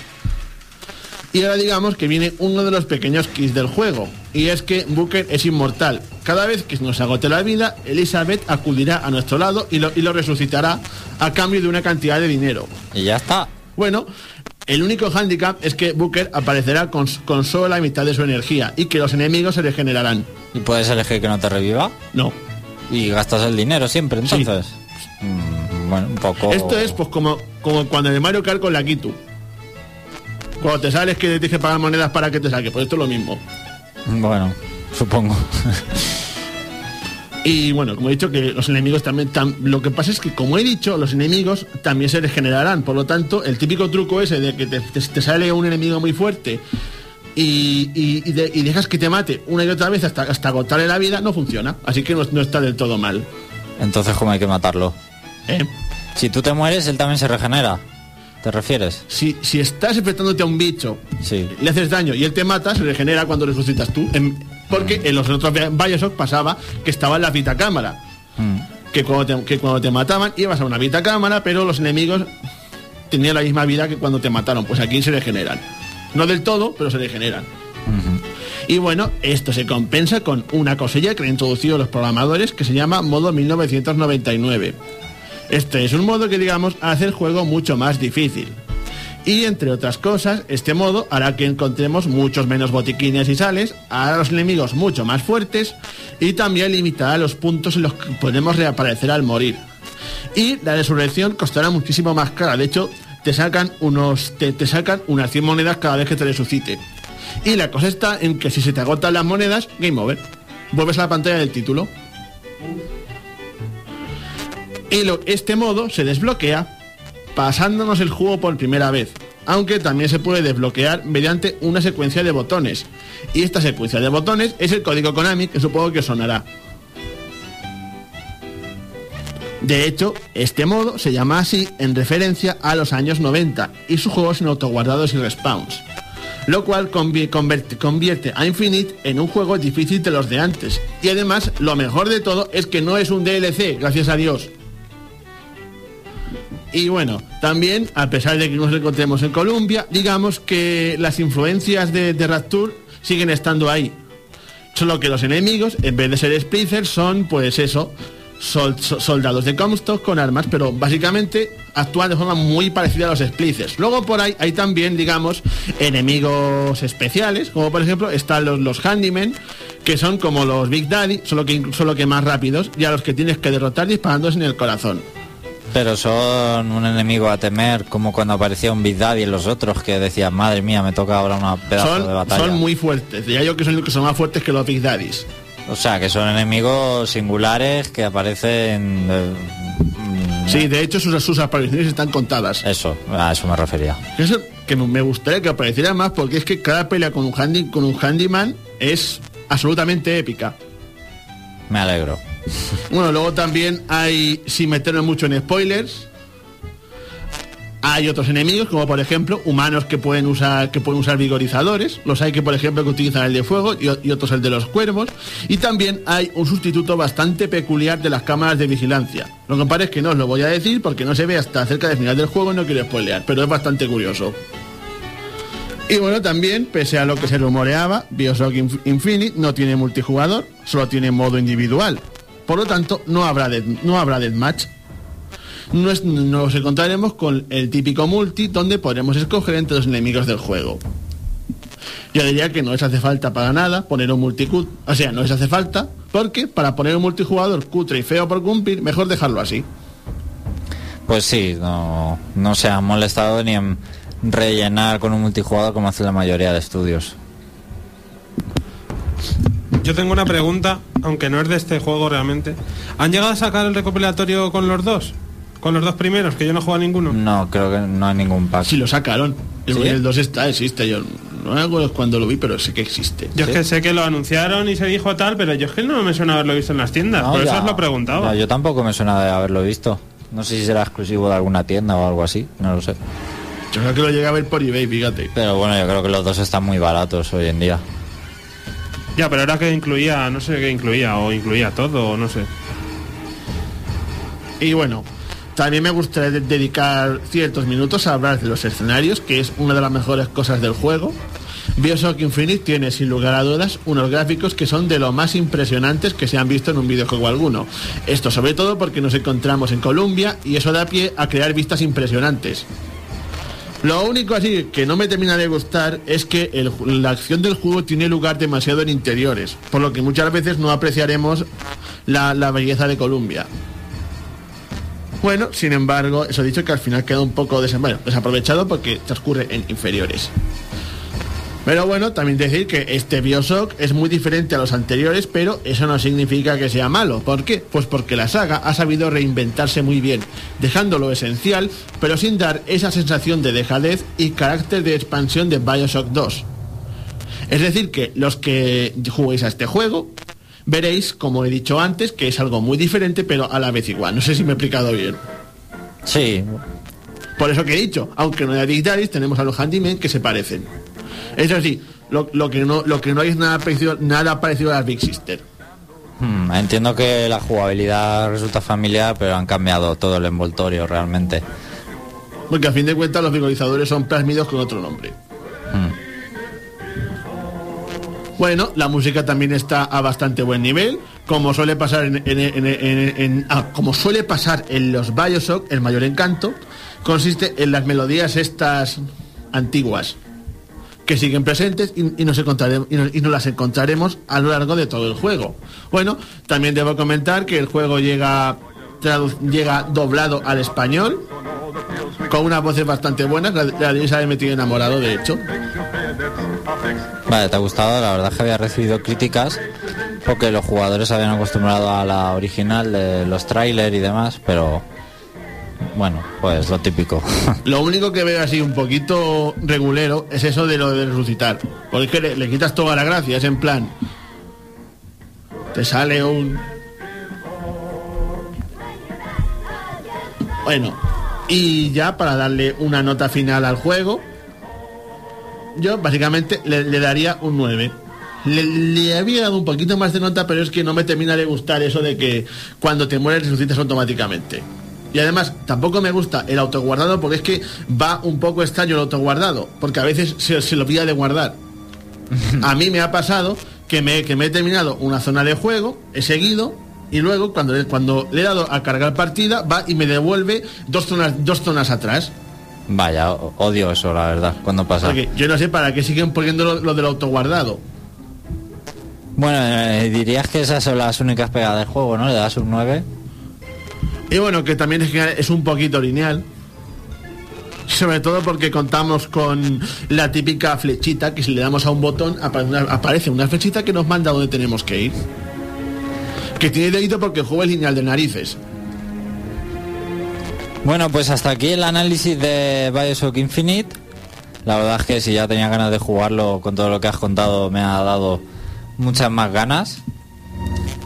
Y ahora digamos que viene uno de los pequeños kits del juego, y es que Booker es inmortal. Cada vez que nos agote la vida, Elizabeth acudirá a nuestro lado y lo, y lo resucitará a cambio de una cantidad de dinero. Y ya está. Bueno, el único hándicap es que Booker aparecerá con, con solo la mitad de su energía y que los enemigos se regenerarán. ¿Y puedes elegir que no te reviva? No. Y gastas el dinero siempre, Sí. entonces. Mm, bueno, un poco... Esto es pues como, como cuando en el Mario Kart con la Kitu. Cuando te sales que te tienes que pagar monedas para que te saque, pues esto es lo mismo. Bueno, supongo. Y bueno, como he dicho que los enemigos también... tam- lo que pasa es que, como he dicho, los enemigos también se regenerarán. Por lo tanto, el típico truco ese de que te, te- te sale un enemigo muy fuerte y, y- y de- y dejas que te mate una y otra vez hasta, hasta agotarle la vida, no funciona. Así que no, no está del todo mal. entonces, ¿cómo hay que matarlo? ¿eh? Si tú te mueres, él también se regenera. ¿Te refieres? Si, si estás enfrentándote a un bicho, Sí. le haces daño y él te mata, se regenera cuando resucitas tú. En- porque en los otros Bioshock pasaba que estaba en la vitacámara. Mm. Que cuando, te, que cuando te mataban ibas a una vitacámara, pero los enemigos tenían la misma vida que cuando te mataron. Pues aquí se regeneran. No del todo, pero se regeneran. Y bueno, esto se compensa con una cosilla que han introducido los programadores que se llama modo 1999. Este es un modo que digamos hace el juego mucho más difícil. Y entre otras cosas, este modo hará que encontremos muchos menos botiquines y sales, hará a los enemigos mucho más fuertes y también limitará los puntos en los que podemos reaparecer al morir. Y la resurrección costará muchísimo más cara, de hecho, te sacan unos te, sacan unas 100 monedas cada vez que te resucite. Y la cosa está en que si se te agotan las monedas, game over. Vuelves a la pantalla del título. Este modo se desbloquea pasándonos el juego por primera vez, aunque también se puede desbloquear mediante una secuencia de botones. Y esta secuencia de botones es el código Konami que supongo que sonará. De hecho, este modo se llama así en referencia a los años 90 y sus juegos en autoguardados y respawns. Lo cual convi- convierte, convierte a Infinite en un juego difícil de los de antes. Y además, lo mejor de todo es que no es un DLC, gracias a Dios. Y bueno, también, a pesar de que nos encontremos en Colombia, digamos que las influencias de, de Rapture siguen estando ahí. Solo que los enemigos, en vez de ser Splicers, son pues eso, sol- so- soldados de Comstock con armas, pero básicamente actúan de forma muy parecida a los Splicers. Luego por ahí hay también, digamos, enemigos especiales, como por ejemplo están los, los Handymen, que son como los Big Daddy, solo que, solo que más rápidos, y a los que tienes que derrotar disparándoles en el corazón. Pero son un enemigo a temer, como cuando aparecía un Big Daddy en los otros que decían, madre mía, me toca ahora una pedazo de batalla. son muy fuertes, diría yo que son, que son más fuertes que los Big Daddies. O sea, que son enemigos singulares que aparecen... eh, Sí, de hecho sus, sus apariciones están contadas. Eso, a eso me refería. Eso que me gustaría que apareciera más porque es que cada pelea con un, handy, con un handyman es absolutamente épica. Me alegro. [laughs] Bueno, luego también hay, sin meternos mucho en spoilers, hay otros enemigos, como por ejemplo humanos que pueden usar, que pueden usar vigorizadores. Los hay que, por ejemplo, que utilizan el de fuego y, otros el de los cuervos. Y también hay un sustituto bastante peculiar de las cámaras de vigilancia. Lo que pasa es que no os lo voy a decir porque no se ve hasta cerca del final del juego no quiero spoilear, pero es bastante curioso. Y bueno, también, pese a lo que se rumoreaba, Bioshock Inf- Infinite no tiene multijugador, solo tiene modo individual. Por lo tanto, no habrá, death- no habrá deathmatch. Nos, nos encontraremos con el típico multi donde podremos escoger entre los enemigos del juego. Yo diría que no les hace falta para nada poner un multicut, o sea, no les hace falta porque para poner un multijugador cutre y feo por cumplir, mejor dejarlo así. Pues sí, no, no se han molestado ni en rellenar con un multijugador como hace la mayoría de estudios. Yo tengo una pregunta, aunque no es de este juego realmente. ¿Han llegado a sacar el recopilatorio con los dos? Con los dos primeros, que yo no he jugado a ninguno. No, creo que no hay ningún pack. Si lo sacaron, el, ¿Sí? el 2 está, existe, yo no me acuerdo cuando lo vi, pero sé que existe. Yo es que sé que lo anunciaron y se dijo tal, pero yo es que no me suena haberlo visto en las tiendas. No, por eso os lo preguntaba. ya, yo tampoco me suena de haberlo visto. No sé si será exclusivo de alguna tienda o algo así, no lo sé. Yo creo que lo llegué a ver por eBay, fíjate. Pero bueno, yo creo que los dos están muy baratos hoy en día. Pero era que incluía, no sé qué incluía, o incluía todo, no sé. Y bueno, también me gustaría de- dedicar ciertos minutos a hablar de los escenarios, que es una de las mejores cosas del juego. Bioshock Infinite tiene sin lugar a dudas unos gráficos que son de lo más impresionantes que se han visto en un videojuego alguno. Esto sobre todo porque nos encontramos en Colombia y eso da pie a crear vistas impresionantes. Lo único así que no me termina de gustar es que la acción del juego tiene lugar demasiado en interiores, por lo que muchas veces no apreciaremos la, la belleza de Colombia. Bueno, sin embargo, eso dicho que al final queda un poco desaprovechado porque transcurre en inferiores. Pero bueno, también decir que este Bioshock es muy diferente a los anteriores, pero eso no significa que sea malo. ¿Por qué? Pues porque la saga ha sabido reinventarse muy bien, dejando lo esencial, pero sin dar esa sensación de dejadez y carácter de expansión de Bioshock 2. Es decir, que los que juguéis a este juego, veréis, como he dicho antes, que es algo muy diferente, pero a la vez igual. No sé si me he explicado bien. Sí, Por eso que he dicho, aunque no haya Daddies, tenemos a los Handymen que se parecen. Eso sí, lo, lo que no lo que no hay es nada parecido, nada parecido a las Big Sister. Hmm, entiendo que la jugabilidad resulta familiar, pero han cambiado todo el envoltorio realmente. Porque a fin de cuentas los vigorizadores son plasmidos con otro nombre. Hmm. Bueno, la música también está a bastante buen nivel, como suele pasar en, en- en- en- en- ah, como suele pasar en los Bioshock, el mayor encanto consiste en las melodías estas antiguas que siguen presentes y, nos encontraremos, y, nos, las encontraremos a lo largo de todo el juego. Bueno, también debo comentar que el juego llega llega doblado al español con unas voces bastante buenas, la, la de Isabel me tiene enamorado de hecho. Vale, ¿te ha gustado? La verdad es que había recibido críticas porque los jugadores habían acostumbrado a la original de los trailers y demás, pero bueno, pues lo típico. [laughs] Lo único que veo así un poquito regulero es eso de lo de resucitar. Porque le, quitas toda la gracia, es en plan. Te sale un. Bueno, y ya para darle una nota final al juego, yo básicamente le, le daría un 9. Le, le había dado un poquito más de nota, pero es que no me termina de gustar eso de que cuando te mueres resucitas automáticamente. Y además, tampoco me gusta el autoguardado porque es que va un poco extraño el autoguardado, porque a veces se, se lo pilla de guardar. [laughs] A mí me ha pasado que me, que me he terminado una zona de juego, he seguido, y luego cuando, le- cuando le he dado a cargar partida, va y me devuelve dos zonas, dos zonas atrás. Vaya, odio eso, la verdad, cuando pasa. Porque yo no sé para qué siguen poniendo lo, lo del autoguardado. Bueno, eh, dirías que esas son las únicas pegadas del juego, ¿no? Le das un 9. Y bueno, que también es, es un poquito lineal. Sobre todo porque contamos con la típica flechita que si le damos a un botón aparece una flechita que nos manda donde tenemos que ir. Que tiene dedito porque el juego es lineal de narices. Bueno, pues hasta aquí el análisis de Bioshock Infinite. La verdad es que si ya tenía ganas de jugarlo con todo lo que has contado, me ha dado muchas más ganas.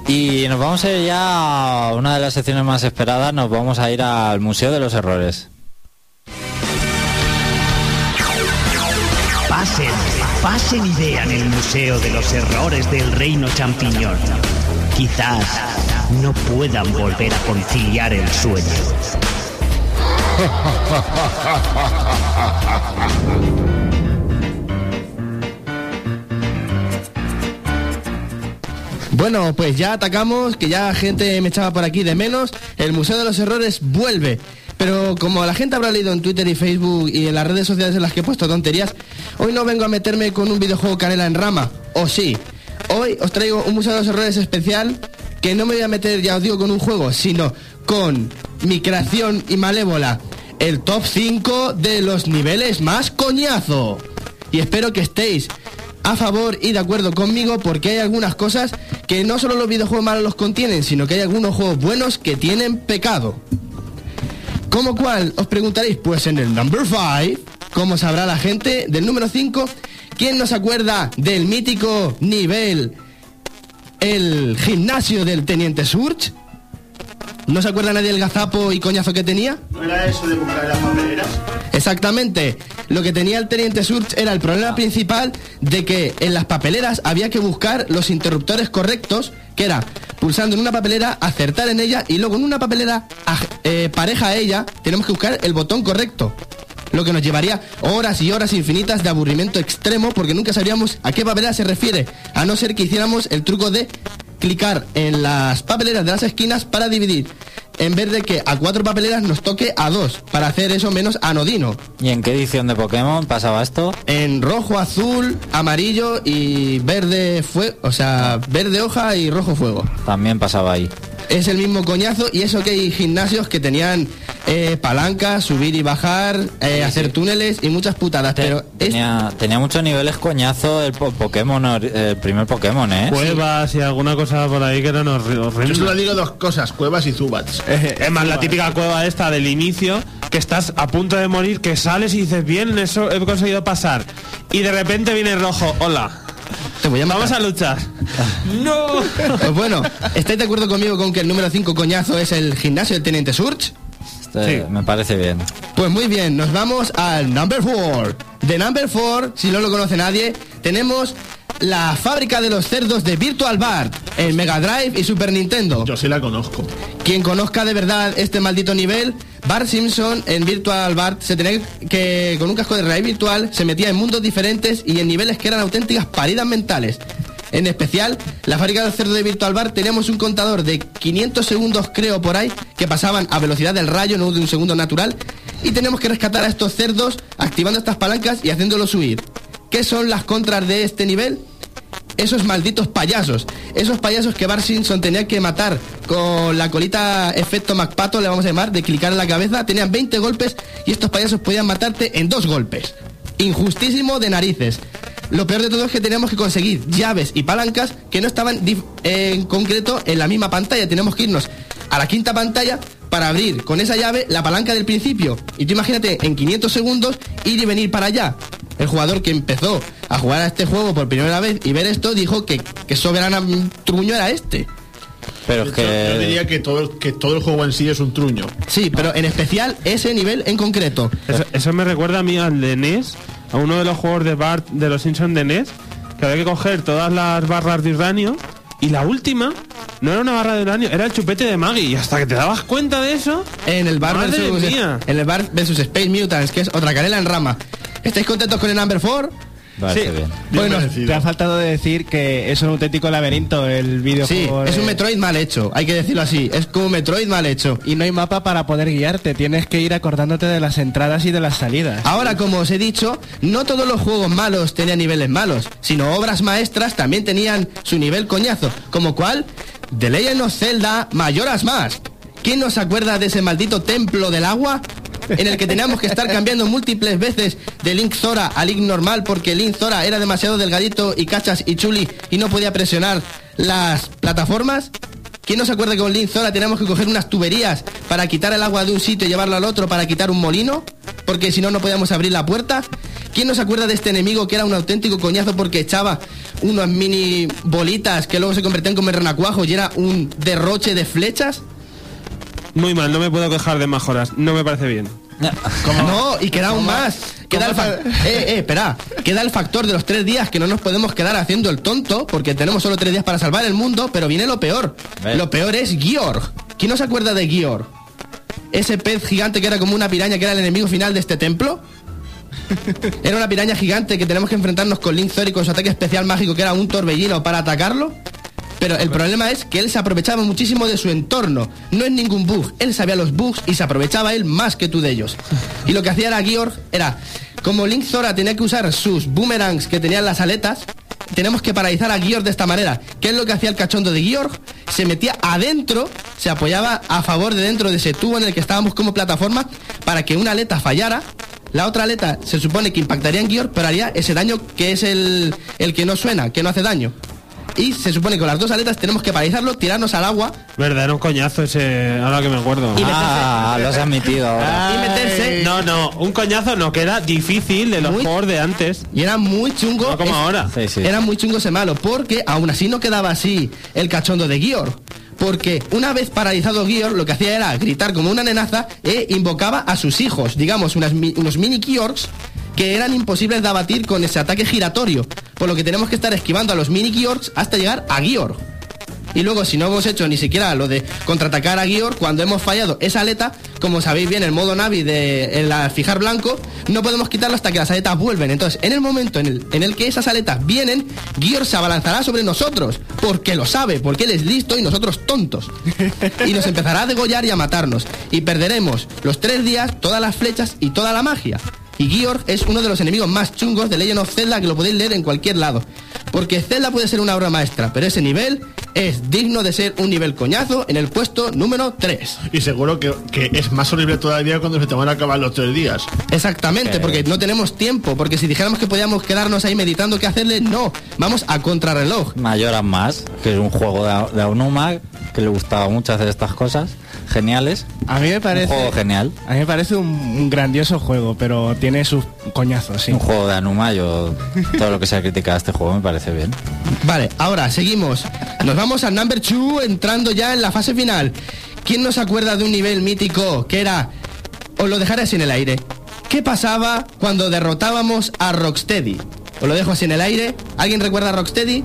Y nos vamos a ir ya a una de las secciones más esperadas, nos vamos a ir al Museo de los Errores. Pasen, pasen y vean el Museo de los Errores del Reino Champiñón. Quizás no puedan volver a conciliar el sueño. [laughs] Bueno, pues ya atacamos, que ya gente me echaba por aquí de menos. El Museo de los Errores vuelve. Pero como la gente habrá leído en Twitter y Facebook y en las redes sociales en las que he puesto tonterías, hoy no vengo a meterme con un videojuego canela en rama. O sí. Hoy os traigo un Museo de los Errores especial que no me voy a meter, ya os digo, con un juego, sino con mi creación y malévola. El top 5 de los niveles más coñazo. Y espero que estéis a favor y de acuerdo conmigo porque hay algunas cosas que no solo los videojuegos malos los contienen, sino que hay algunos juegos buenos que tienen pecado. ¿Cómo cuál? Os preguntaréis, pues en el number 5, como sabrá la gente, del número 5, ¿quién nos acuerda del mítico nivel, el gimnasio del Teniente Surge? ¿No se acuerda nadie del gazapo y coñazo que tenía? ¿No era eso de buscar las papeleras? Exactamente. Lo que tenía el Teniente Surge era el problema principal de que en las papeleras había que buscar los interruptores correctos, que era pulsando en una papelera, acertar en ella y luego en una papelera eh, pareja a ella tenemos que buscar el botón correcto. Lo que nos llevaría horas y horas infinitas de aburrimiento extremo porque nunca sabríamos a qué papelera se refiere, a no ser que hiciéramos el truco de clicar en las papeleras de las esquinas para dividir. En vez de que a cuatro papeleras nos toque a dos, para hacer eso menos anodino. ¿Y en qué edición de Pokémon pasaba esto? En rojo, azul, amarillo y verde fue, o sea, verde hoja y rojo fuego. También pasaba ahí. Es el mismo coñazo y eso que hay gimnasios que tenían eh, palancas, subir y bajar, eh, hacer túneles y muchas putadas, pero es- Tenía, tenía muchos niveles coñazo el po- Pokémon, el primer Pokémon, ¿eh? Cuevas y alguna cosa por ahí que eran horri- Yo horribles. solo digo dos cosas, cuevas y zubats. Es más, la típica cueva esta del inicio, que estás a punto de morir, que sales y dices, bien, eso he conseguido pasar. Y de repente viene rojo, hola, te voy a matar. vamos a luchar. [laughs] ¡No! Pues bueno, ¿estáis de acuerdo conmigo con que el número 5 coñazo es el gimnasio del Teniente Surge? Este, Me parece bien. Pues muy bien, nos vamos al number 4. De number 4, si no lo conoce nadie, tenemos la fábrica de los cerdos de Virtual Bart en Mega Drive y Super Nintendo. Yo sí la conozco. Quien conozca de verdad este maldito nivel, Bart Simpson en Virtual Bart se tenía que, con un casco de realidad virtual, se metía en mundos diferentes y en niveles que eran auténticas paridas mentales. En especial, la fábrica del cerdo de Virtual Bart teníamos un contador de 500 segundos, creo, por ahí, que pasaban a velocidad del rayo, no de un segundo natural, y tenemos que rescatar a estos cerdos activando estas palancas y haciéndolos huir. ¿Qué son las contras de este nivel? esos malditos payasos. Esos payasos que Bart Simpson tenía que matar con la colita efecto MacPato, le vamos a llamar, de clicar en la cabeza. Tenían 20 golpes y estos payasos podían matarte en dos golpes. Injustísimo de narices. Lo peor de todo es que teníamos que conseguir llaves y palancas que no estaban en concreto en la misma pantalla. Tenemos que irnos a la quinta pantalla para abrir con esa llave la palanca del principio. Y tú imagínate en 500 segundos ir y venir para allá. El jugador que empezó a jugar a este juego por primera vez y ver esto dijo que, que soberana truño era este. Pero es Yo, yo diría que... que todo, que todo el juego en sí es un truño. Sí, pero en especial ese nivel en concreto. Eso, eso me recuerda a mí al de NES, a uno de los juegos de Bart de los Simpsons de NES, que había que coger todas las barras de uranio y la última no era una barra de uranio, era el chupete de Maggie. Y hasta que te dabas cuenta de eso, En el bar versus mía. en el bar versus Space Mutants, que es otra canela en rama. ¿Estáis contentos con el number 4? Parece Sí. bien. Bueno, te ha faltado decir que es un auténtico laberinto el videojuego. Sí, es un Metroid mal hecho, hay que decirlo así. Es como un Metroid mal hecho. Y no hay mapa para poder guiarte, tienes que ir acordándote de las entradas y de las salidas. Ahora, como os he dicho, no todos los juegos malos tenían niveles malos, sino obras maestras también tenían su nivel coñazo, como cual The Legend of Zelda Majora's Mask. ¿Quién no se acuerda de ese maldito templo del agua? En el que teníamos que estar cambiando múltiples veces de Link Zora a Link normal porque Link Zora era demasiado delgadito y cachas y chuli y no podía presionar las plataformas. ¿Quién no se acuerda que con Link Zora teníamos que coger unas tuberías para quitar el agua de un sitio y llevarlo al otro para quitar un molino? Porque si no, no podíamos abrir la puerta. ¿Quién no se acuerda de este enemigo que era un auténtico coñazo porque echaba unas mini bolitas que luego se convertían como en renacuajos y era un derroche de flechas? Muy mal, no me puedo quejar de mejoras. No me parece bien. No, y queda aún más. Queda el, fa- [laughs] eh, eh, espera. Queda el factor de los tres días que no nos podemos quedar haciendo el tonto porque tenemos solo tres días para salvar el mundo, pero viene lo peor. Lo peor es Giorg. ¿Quién no se acuerda de Giorg? Ese pez gigante que era como una piraña que era el enemigo final de este templo. [laughs] Era una piraña gigante que tenemos que enfrentarnos con Link Zor y con su ataque especial mágico que era un torbellino para atacarlo. Pero el problema es que él se aprovechaba muchísimo de su entorno. No es ningún bug. Él sabía los bugs y se aprovechaba él más que tú de ellos. Y lo que hacía era Georg era, como Link Zora tenía que usar sus boomerangs que tenían las aletas, tenemos que paralizar a Georg de esta manera. ¿Qué es lo que hacía el cachondo de Georg? Se metía adentro, se apoyaba a favor de dentro de ese tubo en el que estábamos como plataforma para que una aleta fallara. La otra aleta se supone que impactaría en Georg, pero haría ese daño que es el, el que no suena, que no hace daño. Y se supone que con las dos aletas tenemos que paralizarlo, tirarnos al agua Verdad, era un coñazo ese, ahora que me acuerdo. Y Ah, lo has admitido ahora. y meterse. No, no, un coñazo no, que era difícil de los Muy- juegos de antes. Y era muy chungo. No como Es- ahora. Sí, sí. Era muy chungo ese malo, porque aún así no quedaba así el cachondo de Georg. Porque una vez paralizado Georg, lo que hacía era gritar como una nenaza e invocaba a sus hijos, digamos, unas unos mini Georgs que eran imposibles de abatir con ese ataque giratorio. Por lo que tenemos que estar esquivando a los mini Georgs hasta llegar a Georg. Y luego, si no hemos hecho ni siquiera lo de contraatacar a Georg, cuando hemos fallado esa aleta, como sabéis bien, el modo Navi de fijar blanco, no podemos quitarlo hasta que las aletas vuelven. Entonces, en el momento en el, que esas aletas vienen, Georg se abalanzará sobre nosotros, porque lo sabe, porque él es listo y nosotros tontos. Y nos empezará a degollar y a matarnos. Y perderemos los tres días, todas las flechas y toda la magia. Y Georg es uno de los enemigos más chungos de Legend of Zelda que lo podéis leer en cualquier lado. Porque Zelda puede ser una obra maestra, pero ese nivel es digno de ser un nivel coñazo en el puesto número 3. Y seguro que, que es más horrible todavía cuando se te van a acabar los tres días. Exactamente, Ok. porque no tenemos tiempo, porque si dijéramos que podíamos quedarnos ahí meditando qué hacerle, no, vamos a contrarreloj. Mayoras más, que es un juego de, de Aonuma que le gustaba mucho hacer estas cosas geniales. A mí me parece. Un juego genial. A mí me parece un, un grandioso juego, pero tiene sus coñazos, sí. Un juego de Anuma, yo todo lo que sea criticado a este juego me parece bien. Vale, ahora seguimos. Nos vamos al number 2 entrando ya en la fase final. ¿Quién nos acuerda de un nivel mítico que era... Os lo dejaré así en el aire. ¿Qué pasaba cuando derrotábamos a Rocksteady? Os lo dejo así en el aire. ¿Alguien recuerda a Rocksteady?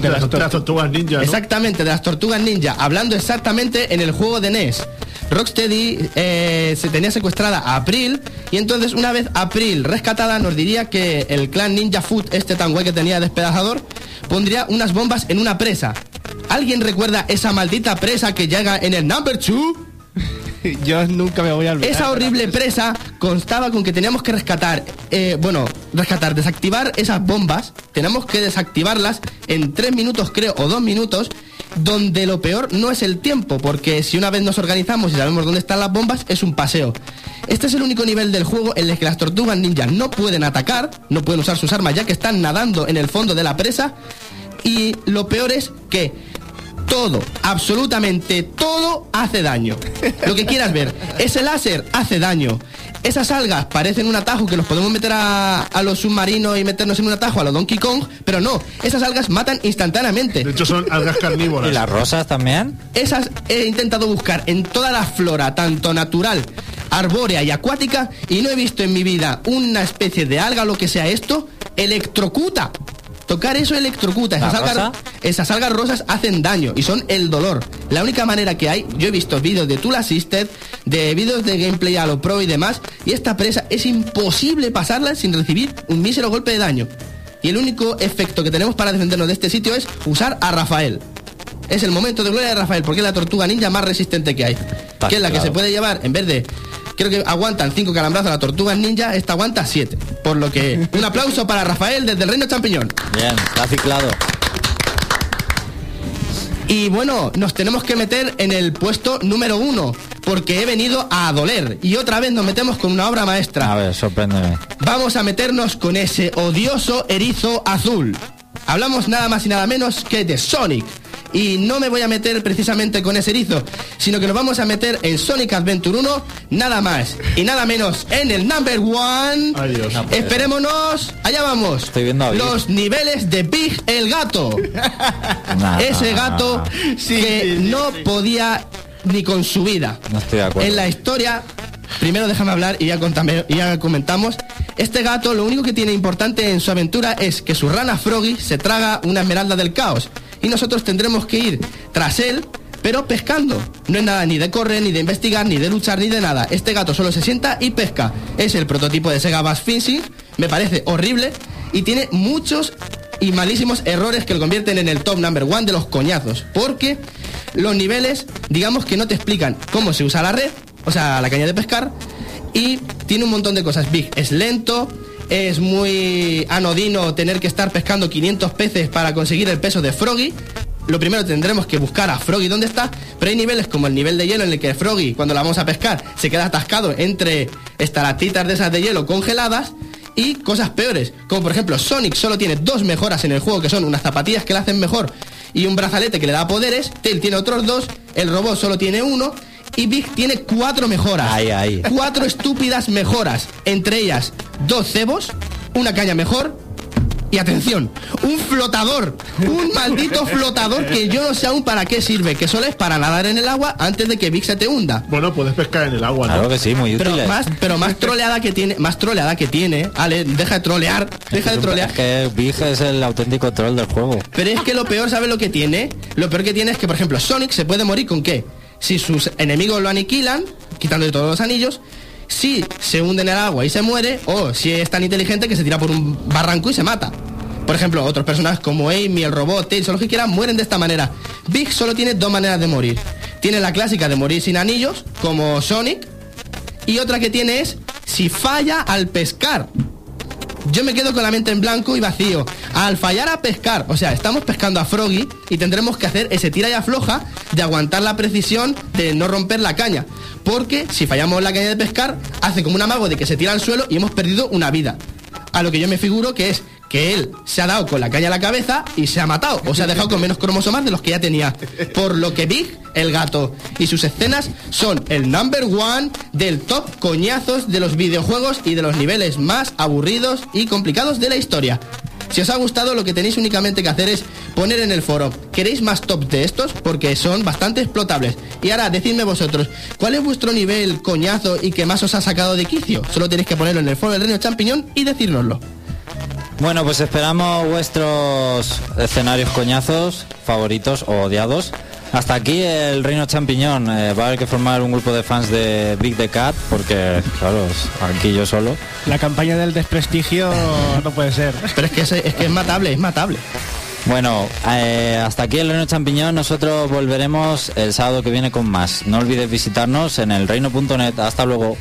De las, de las tortugas ninja, ¿no? Exactamente, de las tortugas ninja, hablando exactamente en el juego de NES. Rocksteady eh, se tenía secuestrada a April y entonces una vez April rescatada nos diría que el clan Ninja Food, este tan guay que tenía despedazador, pondría unas bombas en una presa. ¿Alguien recuerda esa maldita presa que llega en el number 2? [laughs] Yo nunca me voy a olvidar. Esa horrible presa constaba con que teníamos que rescatar, eh, bueno, rescatar, desactivar esas bombas, tenemos que desactivarlas en tres minutos creo, o dos minutos, donde lo peor no es el tiempo, porque si una vez nos organizamos y sabemos dónde están las bombas, es un paseo. Este es el único nivel del juego en el que las tortugas ninja no pueden atacar, no pueden usar sus armas ya que están nadando en el fondo de la presa, y lo peor es que todo, absolutamente todo hace daño. Lo que quieras ver, ese láser hace daño. Esas algas parecen un atajo que los podemos meter a, a los submarinos y meternos en un atajo a los Donkey Kong, pero no, esas algas matan instantáneamente. De hecho, son algas carnívoras. ¿Y las rosas también? Esas he intentado buscar en toda la flora, tanto natural, arbórea y acuática, y no he visto en mi vida una especie de alga o lo que sea esto, electrocuta. Tocar eso electrocuta. Esas ¿La algas, rosa? esas algas rosas hacen daño y son el dolor. La única manera que hay, yo he visto vídeos de Tool Assisted, de vídeos de gameplay a lo pro y demás, y esta presa es imposible pasarla sin recibir un mísero golpe de daño. Y el único efecto que tenemos para defendernos de este sitio es usar a Rafael. Es el momento de gloria de Rafael, porque es la tortuga ninja más resistente que hay. que es la que se puede llevar, en vez de. Creo que aguantan 5 calambrazos la tortuga ninja, esta aguanta 7. Por lo que, [laughs] un aplauso para Rafael desde el Reino Champiñón. Bien, está ciclado. Y bueno, nos tenemos que meter en el puesto número uno, porque he venido a doler. Y otra vez nos metemos con una obra maestra. A ver, sorpréndeme. Vamos a meternos con ese odioso erizo azul. Hablamos nada más y nada menos que de Sonic. Y no me voy a meter precisamente con ese erizo, sino que nos vamos a meter en Sonic Adventure 1, nada más y nada menos en el number one. No puede Esperémonos, allá vamos. Estoy viendo a. Los niveles de Big el gato. Nah, Ese gato Sí, que sí, no sí. podía ni con su vida. No estoy de acuerdo. En la historia, primero déjame hablar y ya, contame- y ya comentamos. Este gato lo único que tiene importante en su aventura es que su rana Froggy se traga una esmeralda del caos. Y nosotros tendremos que ir tras él, pero pescando. No es nada ni de correr, ni de investigar, ni de luchar, ni de nada. Este gato solo se sienta y pesca. Es el prototipo de Sega Bass Fishing. Me parece horrible. Y tiene muchos y malísimos errores que lo convierten en el top number one de los coñazos. Porque los niveles, digamos que no te explican cómo se usa la red, o sea, la caña de pescar, y tiene un montón de cosas. Big es lento, es muy anodino tener que estar pescando 500 peces para conseguir el peso de Froggy. Lo primero tendremos que buscar a Froggy dónde está, pero hay niveles como el nivel de hielo en el que Froggy, cuando la vamos a pescar, se queda atascado entre estalactitas de esas de hielo congeladas y cosas peores, como por ejemplo Sonic solo tiene dos mejoras en el juego que son unas zapatillas que le hacen mejor y un brazalete que le da poderes, Tail tiene otros dos, el robot solo tiene uno y Big tiene cuatro mejoras. Ahí, ahí. Cuatro estúpidas mejoras, entre ellas dos cebos, una caña mejor y atención, un flotador, un maldito [laughs] flotador que yo no sé aún para qué sirve, que solo es para nadar en el agua antes de que Big se te hunda. Bueno, puedes pescar en el agua, ¿no? Claro que sí, muy Pero útil. más, pero más troleada que tiene, más troleada que tiene, Ale, deja de trolear, deja de trolear. Es que Big es el auténtico troll del juego. Pero es que lo peor, ¿sabe lo que tiene? Lo peor que tiene es que, por ejemplo, Sonic se puede morir con qué? Si sus enemigos lo aniquilan, quitándole todos los anillos, si se hunde en el agua y se muere, o si es tan inteligente que se tira por un barranco y se mata. Por ejemplo, otros personajes como Amy, el robot, Tails o lo que quieran, mueren de esta manera. Big solo tiene dos maneras de morir. Tiene la clásica de morir sin anillos, como Sonic, y otra que tiene es si falla al pescar. Yo me quedo con la mente en blanco y vacío. Al fallar a pescar, o sea, estamos pescando a Froggy y tendremos que hacer ese tira y afloja de aguantar la precisión de no romper la caña. Porque si fallamos la caña de pescar, hace como un amago de que se tira al suelo y hemos perdido una vida. A lo que yo me figuro que es que él se ha dado con la caña a la cabeza y se ha matado, o se ha dejado con menos cromosomas de los que ya tenía. Por lo que Big, el gato, y sus escenas son el number one del top coñazos de los videojuegos y de los niveles más aburridos y complicados de la historia. Si os ha gustado, lo que tenéis únicamente que hacer es poner en el foro, ¿queréis más top de estos? Porque son bastante explotables. Y ahora, decidme vosotros, ¿cuál es vuestro nivel coñazo y que más os ha sacado de quicio? Solo tenéis que ponerlo en el foro del Reino Champiñón y decírnoslo. Bueno, pues esperamos vuestros escenarios coñazos, favoritos o odiados. Hasta aquí el Reino Champiñón. Eh, va a haber que formar un grupo de fans de Big the Cat, porque, claro, es aquí yo solo. La campaña del desprestigio no puede ser. Pero es que es, es que es matable, es matable. Bueno, eh, hasta aquí el Reino Champiñón. Nosotros volveremos el sábado que viene con más. No olvides visitarnos en el reino.net. Hasta luego.